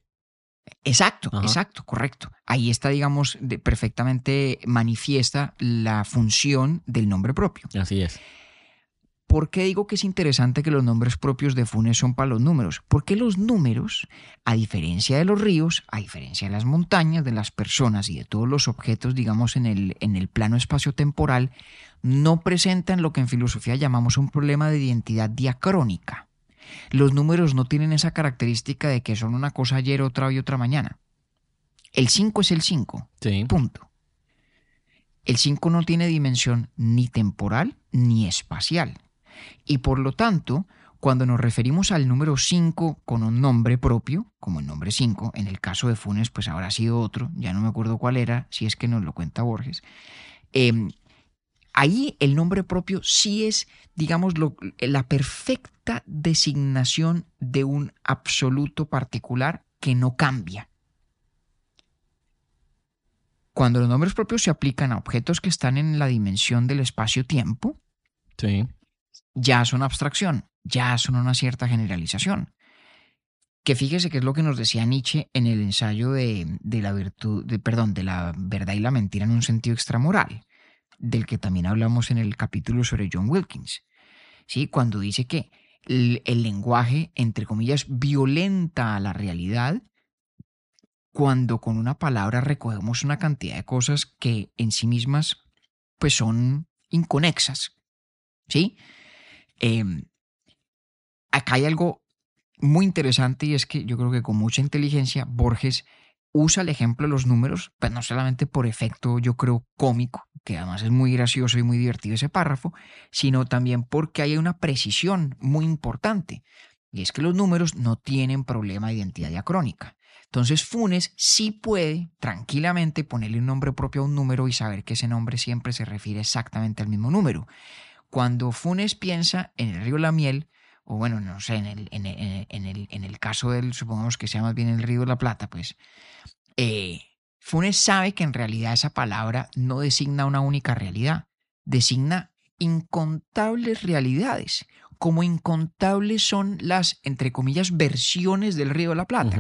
Exacto, Ajá. exacto, correcto. Ahí está, digamos, de- perfectamente manifiesta la función del nombre propio. Así es. ¿Por qué digo que es interesante que los nombres propios de Funes son para los números? Porque los números, a diferencia de los ríos, a diferencia de las montañas, de las personas y de todos los objetos, digamos, en el, en el plano espacio-temporal, no presentan lo que en filosofía llamamos un problema de identidad diacrónica. Los números no tienen esa característica de que son una cosa ayer, otra hoy, otra mañana. El 5 es el 5. Sí. Punto. El 5 no tiene dimensión ni temporal ni espacial. Y por lo tanto, cuando nos referimos al número 5 con un nombre propio, como el nombre 5, en el caso de Funes, pues habrá sido otro, ya no me acuerdo cuál era, si es que nos lo cuenta Borges. eh, ahí el nombre propio sí es, digamos, lo- la perfecta designación de un absoluto particular que no cambia. Cuando los nombres propios se aplican a objetos que están en la dimensión del espacio-tiempo, Sí. ya son abstracción, ya son una cierta generalización. Que fíjese que es lo que nos decía Nietzsche en el ensayo de, de la virtud, de, perdón, de la verdad y la mentira en un sentido extramoral, del que también hablamos en el capítulo sobre John Wilkins. ¿Sí? Cuando dice que el, lenguaje, entre comillas, violenta a la realidad, cuando con una palabra recogemos una cantidad de cosas que en sí mismas pues son inconexas. ¿Sí? Eh, acá hay algo muy interesante y es que yo creo que con mucha inteligencia Borges usa el ejemplo de los números, pues no solamente por efecto, yo creo, cómico, que además es muy gracioso y muy divertido ese párrafo, sino también porque hay una precisión muy importante. Y es que los números no tienen problema de identidad diacrónica. Entonces Funes sí puede tranquilamente ponerle un nombre propio a un número y saber que ese nombre siempre se refiere exactamente al mismo número. Cuando Funes piensa en el río La Miel, o bueno, no sé, en el, en el, en el, en el caso del, supongamos que sea más bien el río de la Plata, pues, eh, Funes sabe que en realidad esa palabra no designa una única realidad, designa incontables realidades, como incontables son las, entre comillas, versiones del río de la Plata.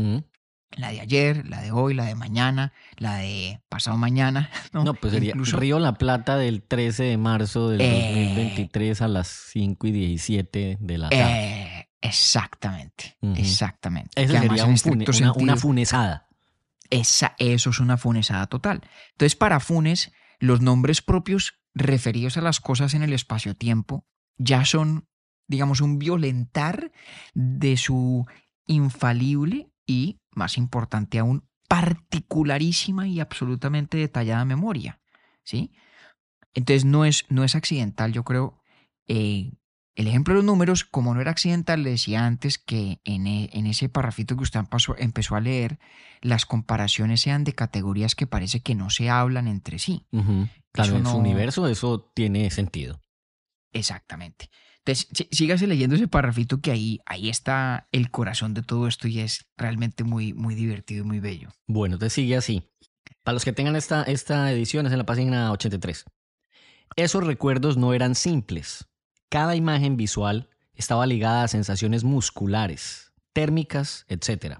La de ayer, la de hoy, la de mañana, la de pasado mañana. No, No, pues sería Incluso- Río La Plata del 13 de marzo del Eh. 2023 a las 5 y 17 de la tarde. Eh, exactamente, exactamente. Además sería un fune- una, una funesada. Esa, eso es una funesada total. Entonces, para Funes, los nombres propios referidos a las cosas en el espacio-tiempo ya son, digamos, un violentar de su infalible y, más importante aún, particularísima y absolutamente detallada memoria. ¿Sí? Entonces, no es, no es accidental, yo creo. eh, el ejemplo de los números, como no era accidental, le decía antes que en, e- en ese parrafito que usted pasó- empezó a leer, las comparaciones sean de categorías que parece que no se hablan entre sí. Ujú. Claro, Eso en su universo eso tiene sentido. Exactamente. Entonces, sí- sígase leyendo ese parrafito que ahí, ahí está el corazón de todo esto y es realmente muy, muy divertido y muy bello. Bueno, te sigue así. Para los que tengan esta, esta edición es en la página 83. Esos recuerdos no eran simples. Cada imagen visual estaba ligada a sensaciones musculares, térmicas, etc.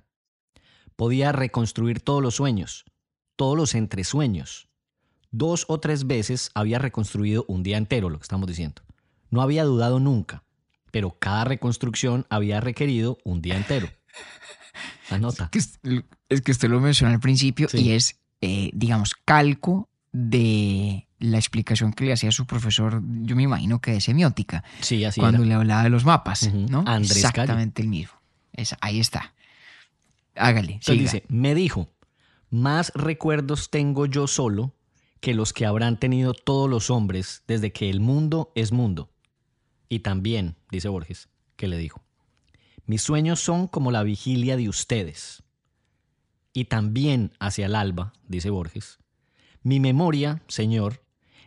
Podía reconstruir todos los sueños, todos los entresueños. Dos o tres veces había reconstruido un día entero, lo que estamos diciendo. No había dudado nunca, pero cada reconstrucción había requerido un día entero. Anota. Que es, es que usted lo mencionó al principio Sí. y es, eh, digamos, calco de la explicación que le hacía su profesor, yo me imagino que de semiótica, Sí, así cuando era. le hablaba de los mapas, Ujú. ¿no? Andrés Exactamente el mismo. Es- ahí está. Hágale, Entonces siga. dice, me dijo, más recuerdos tengo yo solo que los que habrán tenido todos los hombres desde que el mundo es mundo. Y también, dice Borges, que le dijo, mis sueños son como la vigilia de ustedes. Y también hacia el alba, dice Borges, mi memoria, señor,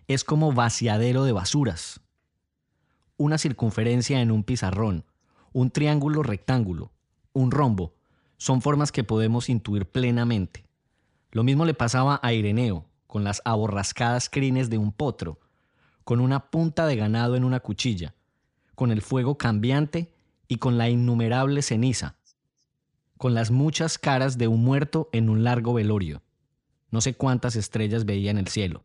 es como vaciadero de basuras. Una circunferencia en un pizarrón, un triángulo rectángulo, un rombo, son formas que podemos intuir plenamente. Lo mismo le pasaba a Ireneo, con las aborrascadas crines de un potro, con una punta de ganado en una cuchilla, con el fuego cambiante y con la innumerable ceniza, con las muchas caras de un muerto en un largo velorio. No sé cuántas estrellas veía en el cielo.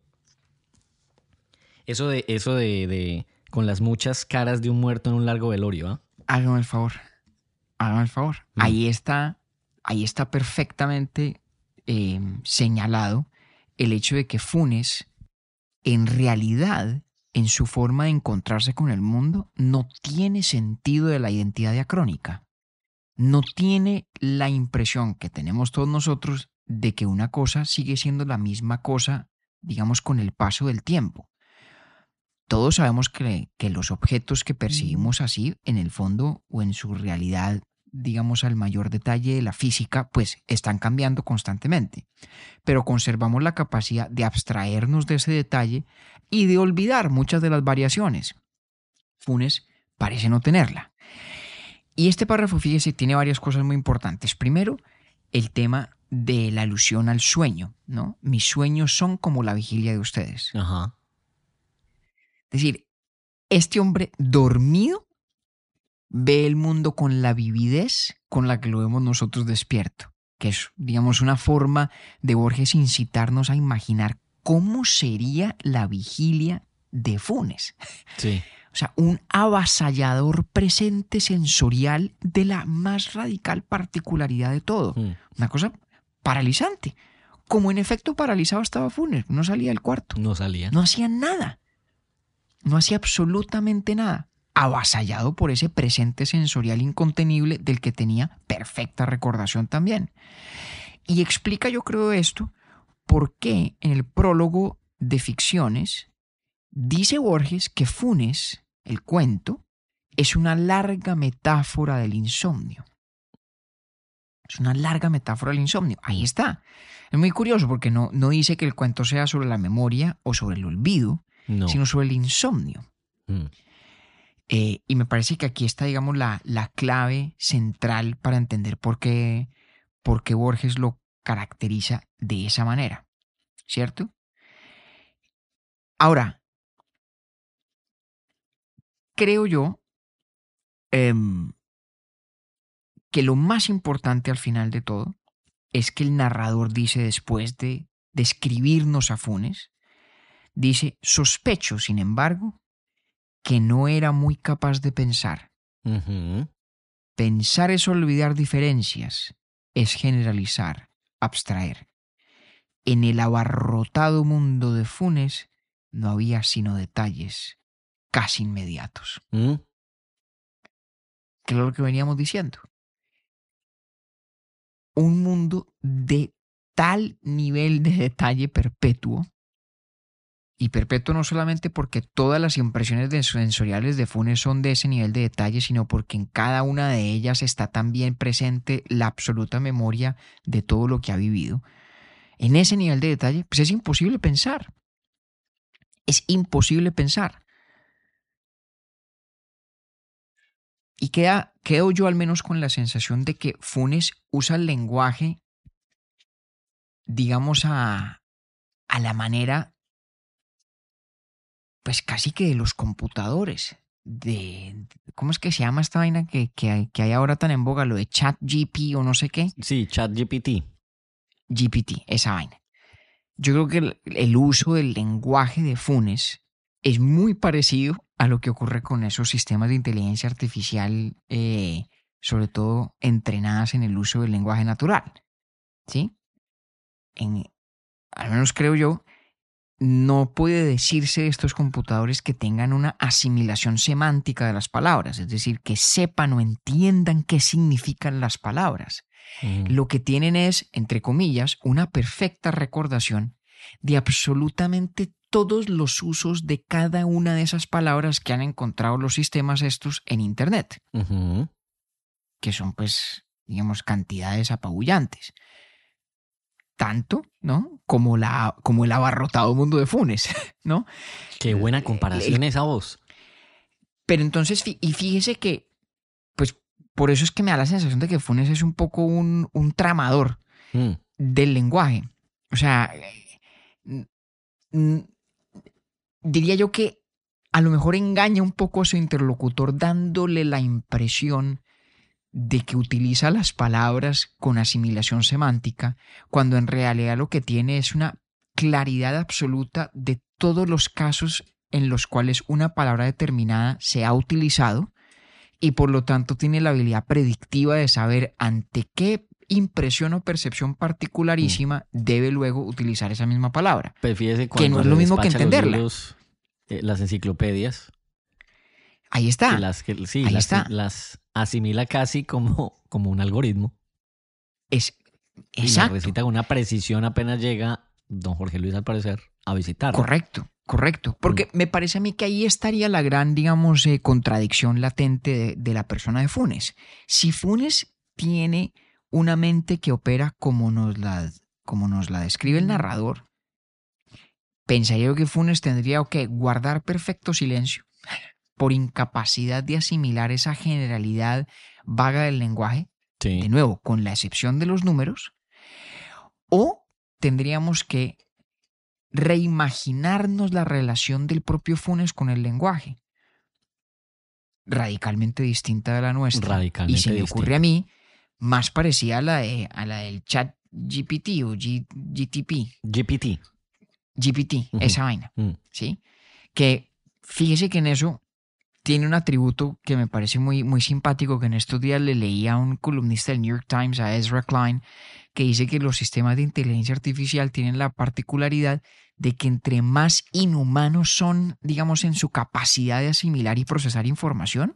Eso de, eso de, de con las muchas caras de un muerto en un largo velorio, ¿ah? Hágame el favor. Hágame el favor. Mm. Ahí está, ahí está perfectamente eh, señalado el hecho de que Funes, en realidad, en su forma de encontrarse con el mundo, no tiene sentido de la identidad diacrónica. No tiene la impresión que tenemos todos nosotros de que una cosa sigue siendo la misma cosa, digamos, con el paso del tiempo. Todos sabemos que, que los objetos que percibimos así, en el fondo o en su realidad, digamos al mayor detalle de la física, pues están cambiando constantemente. Pero conservamos la capacidad de abstraernos de ese detalle y de olvidar muchas de las variaciones. Funes parece no tenerla. Y este párrafo, fíjese, tiene varias cosas muy importantes. Primero, el tema de la alusión al sueño, ¿no? Mis sueños son como la vigilia de ustedes. Ajá. Es decir, este hombre dormido ve el mundo con la vividez con la que lo vemos nosotros despierto, que es, digamos, una forma de Borges incitarnos a imaginar cómo sería la vigilia de Funes. Sí. O sea, un avasallador presente sensorial de la más radical particularidad de todo. Mm. Una cosa paralizante. Como en efecto paralizado estaba Funes, no salía del cuarto. No salía. No hacía nada. No hacía absolutamente nada. Avasallado por ese presente sensorial incontenible del que tenía perfecta recordación también. Y explica, yo creo, esto, por qué en el prólogo de ficciones dice Borges que Funes, el cuento, es una larga metáfora del insomnio. Es una larga metáfora del insomnio. Ahí está. Es muy curioso porque no, no dice que el cuento sea sobre la memoria o sobre el olvido, No. sino sobre el insomnio. Mm. Eh, y me parece que aquí está, digamos, la, la clave central para entender por qué, por qué Borges lo caracteriza de esa manera. ¿Cierto? Ahora, creo yo em, que lo más importante al final de todo es que el narrador dice después de describirnos a Funes, dice, sospecho, sin embargo, que no era muy capaz de pensar. Pensar es olvidar diferencias, es generalizar, abstraer. En el abarrotado mundo de Funes no había sino detalles casi inmediatos. Mm. que es lo que veníamos diciendo. Un mundo de tal nivel de detalle perpetuo, y perpetuo no solamente porque todas las impresiones sensoriales de Funes son de ese nivel de detalle, sino porque en cada una de ellas está también presente la absoluta memoria de todo lo que ha vivido. En ese nivel de detalle, pues es imposible pensar. Es imposible pensar. Y queda, quedo yo al menos con la sensación de que Funes usa el lenguaje, digamos, a, a la manera, pues casi que de los computadores. De, ¿Cómo es que se llama esta vaina que, que, hay, que hay ahora tan en boga? Lo de chat GP o no sé qué. Sí, ChatGPT. GPT, esa vaina. Yo creo que el, el uso del lenguaje de Funes es muy parecido a lo que ocurre con esos sistemas de inteligencia artificial, eh, sobre todo entrenadas en el uso del lenguaje natural. ¿Sí? En, al menos creo yo, no puede decirse de estos computadores que tengan una asimilación semántica de las palabras, es decir, que sepan o entiendan qué significan las palabras Mm. lo que tienen es, entre comillas, una perfecta recordación de absolutamente todos los usos de cada una de esas palabras que han encontrado los sistemas estos en Internet, que son pues, digamos, cantidades apabullantes. Tanto, ¿no? Como, la, como el abarrotado mundo de Funes, ¿no? Qué buena comparación esa voz. Pero entonces, y fíjese que, pues, por eso es que me da la sensación de que Funes es un poco un, un tramador Mm. del lenguaje. O sea, mm, mm, diría yo que a lo mejor engaña un poco a su interlocutor dándole la impresión de que utiliza las palabras con asimilación semántica, cuando en realidad lo que tiene es una claridad absoluta de todos los casos en los cuales una palabra determinada se ha utilizado y por lo tanto tiene la habilidad predictiva de saber ante qué impresión o percepción particularísima debe luego utilizar esa misma palabra. Pero fíjese cuando no es lo mismo que entenderla. libros, eh, las enciclopedias, Ahí está. que las, que, sí, ahí las, está. las asimila casi como, como un algoritmo. Es, Y exacto. recita con una precisión apenas llega don Jorge Luis al parecer a visitar. Correcto, correcto. Porque me parece a mí que ahí estaría la gran, digamos, eh, contradicción latente de, de la persona de Funes. Si Funes tiene una mente que opera como nos la, como nos la describe el narrador, pensaría yo que Funes tendría que guardar perfecto silencio por incapacidad de asimilar esa generalidad vaga del lenguaje Sí. de nuevo, con la excepción de los números, o tendríamos que reimaginarnos la relación del propio Funes con el lenguaje, radicalmente distinta de la nuestra. Radicalmente y se me distinta. ocurre a mí más parecida a la, de, a la del chat GPT o G- GTP, GPT. GPT, esa vaina. Mm. ¿sí? Que fíjese que en eso tiene un atributo que me parece muy, muy simpático, que en estos días le leí a un columnista del New York Times, a Ezra Klein, que dice que los sistemas de inteligencia artificial tienen la particularidad de que entre más inhumanos son, digamos, en su capacidad de asimilar y procesar información,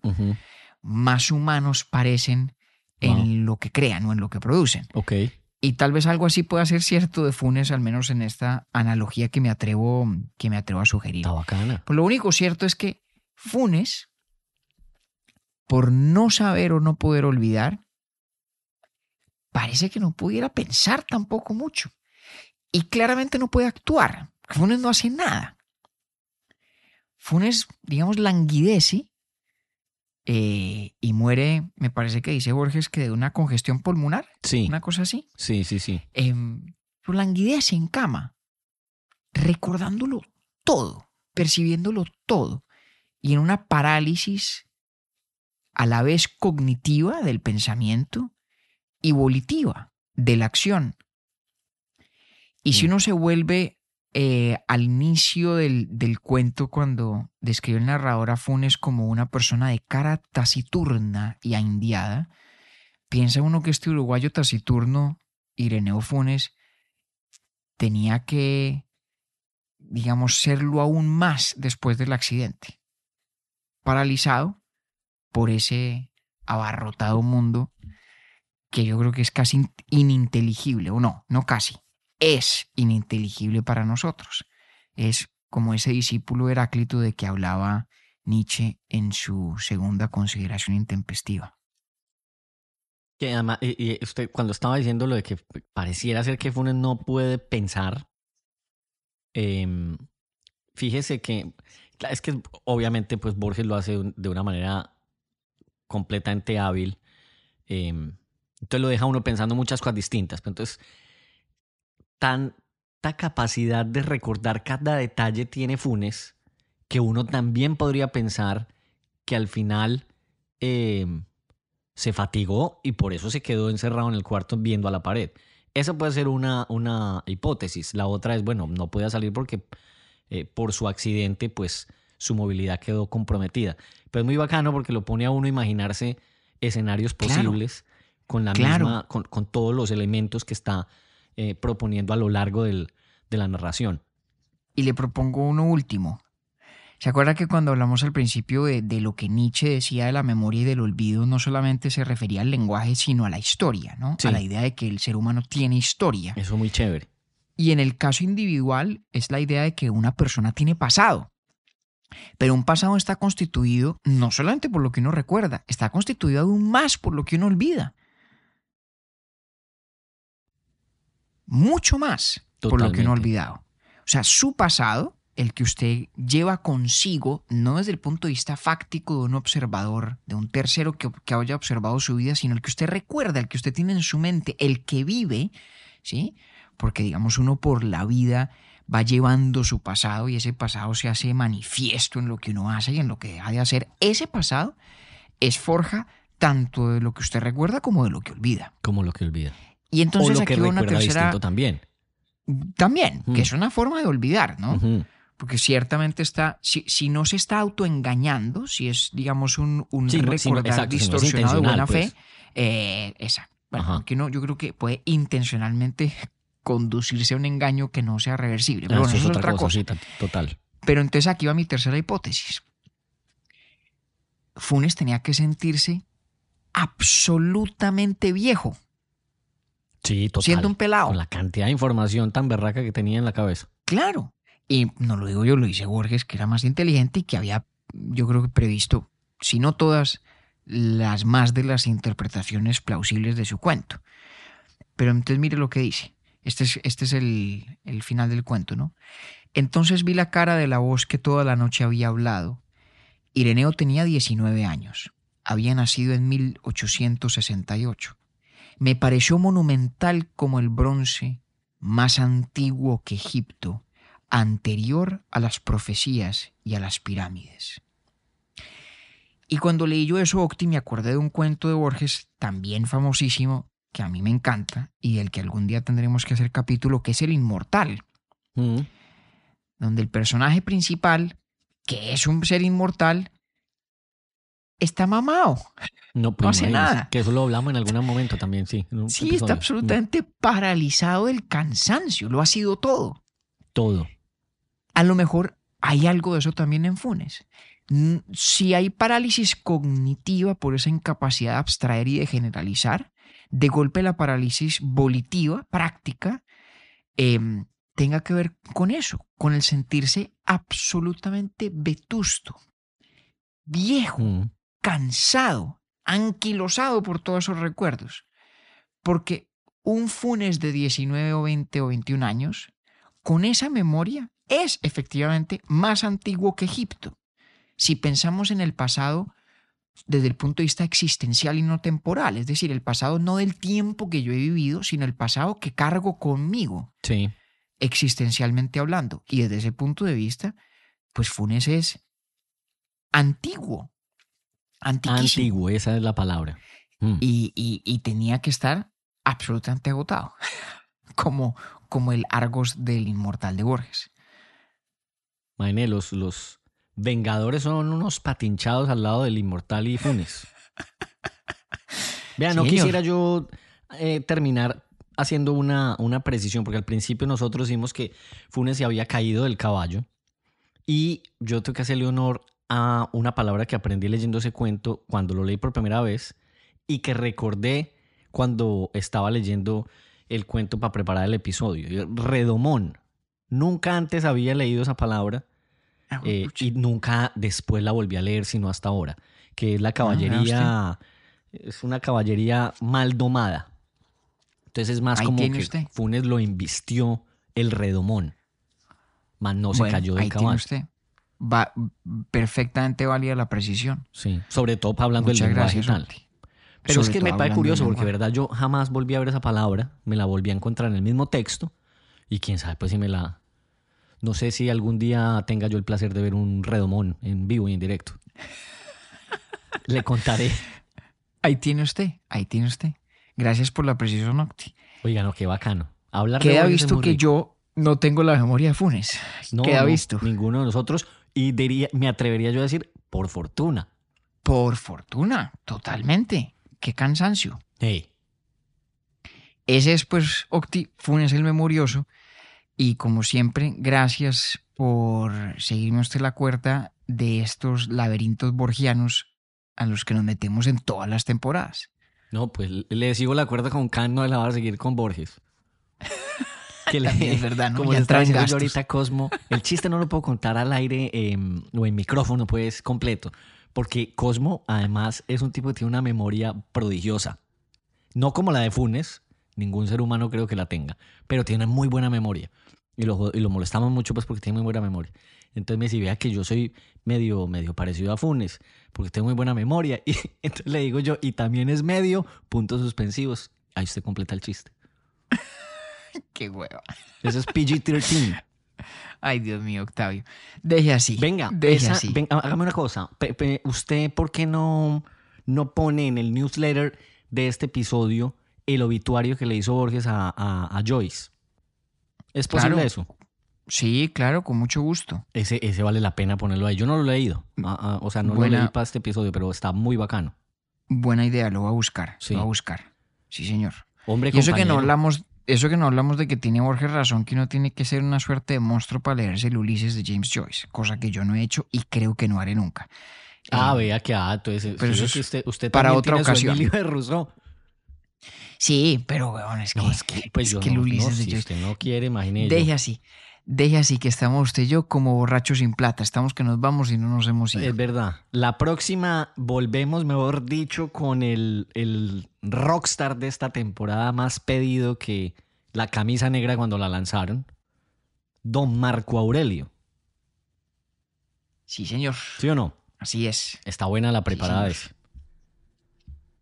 más humanos parecen en lo que crean o en lo que producen. Ok. Y tal vez algo así pueda ser cierto de Funes, al menos en esta analogía que me atrevo, que me atrevo a sugerir. Está bacana. Pues lo único cierto es que Funes, por no saber o no poder olvidar, parece que no pudiera pensar tampoco mucho. Y claramente no puede actuar. Funes no hace nada. Funes, digamos, languidece eh, y muere, me parece que dice Borges, que de una congestión pulmonar, Sí, una cosa así. sí, sí, sí. Em, pero languidece en cama, recordándolo todo, percibiéndolo todo, y en una parálisis a la vez cognitiva del pensamiento y volitiva de la acción. Y si Mm. uno se vuelve eh, al inicio del, del cuento cuando describe el narrador a Funes como una persona de cara taciturna y aindiada, piensa uno que este uruguayo taciturno, Ireneo Funes, tenía que, digamos, serlo aún más después del accidente. Paralizado por ese abarrotado mundo que yo creo que es casi in- ininteligible, o no, no casi, es ininteligible para nosotros. Es como ese discípulo Heráclito de que hablaba Nietzsche en su segunda consideración intempestiva. Que además, y- usted cuando estaba diciendo lo de que pareciera ser que Funes no puede pensar, em, fíjese que es que obviamente pues Borges lo hace de una manera completamente hábil. em, entonces lo deja uno pensando muchas cosas distintas. Entonces, tanta capacidad de recordar cada detalle tiene Funes que uno también podría pensar que al final em, se fatigó y por eso se quedó encerrado en el cuarto viendo a la pared. Esa puede ser una, una hipótesis. La otra es, bueno, no podía salir porque eh, por su accidente, pues su movilidad quedó comprometida. Pero es muy bacano porque lo pone a uno a imaginarse escenarios Claro. posibles con la Claro. misma, con, con todos los elementos que está eh, proponiendo a lo largo del- de la narración. Y le propongo uno último. ¿Se acuerda que cuando hablamos al principio de, de lo que Nietzsche decía de la memoria y del olvido, no solamente se refería al lenguaje, sino a la historia, ¿no? Sí. A la idea de que el ser humano tiene historia. Eso es muy chévere. Y en el caso individual es la idea de que una persona tiene pasado. Pero un pasado está constituido no solamente por lo que uno recuerda, está constituido aún más por lo que uno olvida. Mucho más por lo que uno ha olvidado. O sea, su pasado, el que usted lleva consigo, no desde el punto de vista fáctico de un observador, de un tercero que, que haya observado su vida, sino el que usted recuerda, el que usted tiene en su mente, el que vive, ¿sí? Porque digamos uno por la vida va llevando su pasado y ese pasado se hace manifiesto en lo que uno hace y en lo que deja de hacer. Ese pasado es forja tanto de lo que usted recuerda como de lo que olvida. Como lo que olvida. Y entonces o lo que aquí va una tercera distinto también. también, Mm. que es una forma de olvidar, ¿no? Porque ciertamente está, si, si no se está autoengañando, si es, digamos, un, un Sí, sí, recordar exacto, distorsionado de buena fe, pues. eh, esa. Bueno, aunque no, yo creo que puede intencionalmente conducirse a un engaño que no sea reversible. Pero Ah, bueno, eso es otra cosa. sí, total. Pero entonces aquí va mi tercera hipótesis. Funes tenía que sentirse absolutamente viejo, Sí, total. siendo un pelado. Con la cantidad de información tan berraca que tenía en la cabeza. Claro. Y no lo digo yo, lo dice Borges, que era más inteligente y que había, yo creo que previsto, si no todas, las más de las interpretaciones plausibles de su cuento. Pero entonces mire lo que dice. Este es, este es el, el final del cuento, ¿no? Entonces vi la cara de la voz que toda la noche había hablado. Ireneo tenía 19 años. Había nacido en 1868. Me pareció monumental como el bronce más antiguo que Egipto, anterior a las profecías y a las pirámides. Y cuando leí yo eso, Octi, me acordé de un cuento de Borges, también famosísimo, que a mí me encanta y del que algún día tendremos que hacer capítulo, que es El Inmortal, Mm. donde el personaje principal, que es un ser inmortal, está mamado. No, pues No hace imagínese, nada. Que eso lo hablamos en algún momento también, sí. Sí, episodio. está absolutamente paralizado del cansancio, lo ha sido todo. Todo. A lo mejor hay algo de eso también en Funes. Si hay parálisis cognitiva por esa incapacidad de abstraer y de generalizar, de golpe la parálisis volitiva práctica em, tenga que ver con eso, con el sentirse absolutamente vetusto, viejo, Mm. cansado, anquilosado por todos esos recuerdos. Porque un Funes de 19 o 20 o 21 años, con esa memoria, es efectivamente más antiguo que Egipto. Si pensamos en el pasado desde el punto de vista existencial y no temporal, es decir, el pasado no del tiempo que yo he vivido, sino el pasado que cargo conmigo, Sí. existencialmente hablando. Y desde ese punto de vista, pues Funes es antiguo, antiquísimo. Antiguo, esa es la palabra. Mm. y, y- y tenía que estar absolutamente agotado, como, como el Argos del inmortal de Borges. Imagine, los, los Vengadores son unos patinchados al lado del Inmortal y Funes. Vean, no quisiera yo eh, terminar haciendo una, una precisión, porque al principio nosotros vimos que Funes se había caído del caballo y yo tengo que hacerle honor a una palabra que aprendí leyendo ese cuento cuando lo leí por primera vez y que recordé cuando estaba leyendo el cuento para preparar el episodio. Redomón. Nunca antes había leído esa palabra Ah, eh, y nunca después la volví a leer, sino hasta ahora, que es la vea caballería, es una caballería mal domada. Entonces es más Ahí como que usted. Funes lo invistió el redomón, mas no se Bueno, cayó del ahí tiene caballo. usted. Va perfectamente válida la precisión. Sí, sobre todo hablando Muchas del lenguaje gracias, tal. Pero es que me parece curioso porque, verdad, yo jamás volví a ver esa palabra, me la volví a encontrar en el mismo texto y quién sabe, pues si me la... No sé si algún día tenga yo el placer de ver un redomón en vivo y en directo. Le contaré. Ahí tiene usted, ahí tiene usted. Gracias por la precisión, Octi. Oiga, no, qué bacano. Hablar Queda visto que yo no tengo la memoria de Funes. No, Queda no, visto. Ninguno de nosotros. Y diría, me atrevería yo a decir, por fortuna. Por fortuna, totalmente. Qué cansancio. Hey, Ese es, pues, Octi, Funes el Memorioso. Y como siempre, gracias por seguirme usted la cuerda de estos laberintos borgianos a los que nos metemos en todas las temporadas. no, pues le sigo la cuerda con Kant, no le va a seguir con Borges. Que le- También es verdad, ¿no? Como Ya le estaba traen diciendo yo gastos. ahorita, Cosmo, el chiste no lo puedo contar al aire eh, o en micrófono, pues, completo. Porque Cosmo, además, es un tipo que tiene una memoria prodigiosa. No como la de Funes, ningún ser humano creo que la tenga, pero tiene muy buena memoria. Y lo, y lo molestamos mucho, pues, porque tiene muy buena memoria. Entonces me dice, vea que yo soy medio, medio parecido a Funes, porque tengo muy buena memoria. Y entonces le digo yo, y también es medio, puntos suspensivos. Ahí usted completa el chiste. Qué hueva. Eso es PG-13. Ay, Dios mío, Octavio. Deje así. Venga, deje esa- así. ven, há- hágame una cosa. Pe- pe- ¿Usted por qué no, no pone en el newsletter de este episodio el obituario que le hizo Borges a, a- a Joyce? ¿Es posible Claro. eso? Sí, claro, con mucho gusto. Ese, ese vale la pena ponerlo ahí. Yo no lo he leído. Ah, ah, o sea, no Buena- lo leí para este episodio, pero está muy bacano. Buena idea, lo voy a buscar. Sí. Lo voy a buscar. Sí, señor. Hombre, Y eso que no hablamos, eso que no hablamos de que tiene Borges razón, que uno tiene que ser una suerte de monstruo para leerse el Ulises de James Joyce, cosa que yo no he hecho y creo que no haré nunca. Ah, Eh, vea que ah, entonces pero eso es usted, usted para otra tiene su ocasión. Emilio de Rousseau. Sí, pero weón, es que, No, es que, pues es yo que no, el Ulises no, de si Joyce. usted no quiere, imagine yo. Deje así, deje así que estamos usted y yo como borrachos sin plata. Estamos que nos vamos y no nos hemos ido. Es verdad. La próxima volvemos, mejor dicho, con el, el rockstar de esta temporada más pedido que la camisa negra cuando la lanzaron. Don Marco Aurelio. Sí, señor. ¿Sí o no? Así es. Está buena la preparada señor.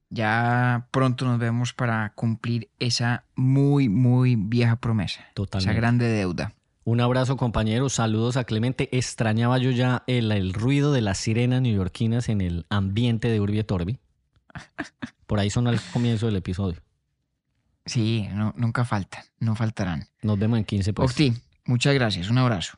Ya pronto nos vemos para cumplir esa muy, muy vieja promesa. Totalmente. Esa grande deuda. Un abrazo, compañeros. Saludos a Clemente. Extrañaba yo ya el, el ruido de las sirenas neoyorquinas en el ambiente de Urbi et Orbi. Por ahí son al comienzo del episodio. Sí, no, nunca faltan, no faltarán. Nos vemos en 15 pues. Octi, muchas gracias, un abrazo.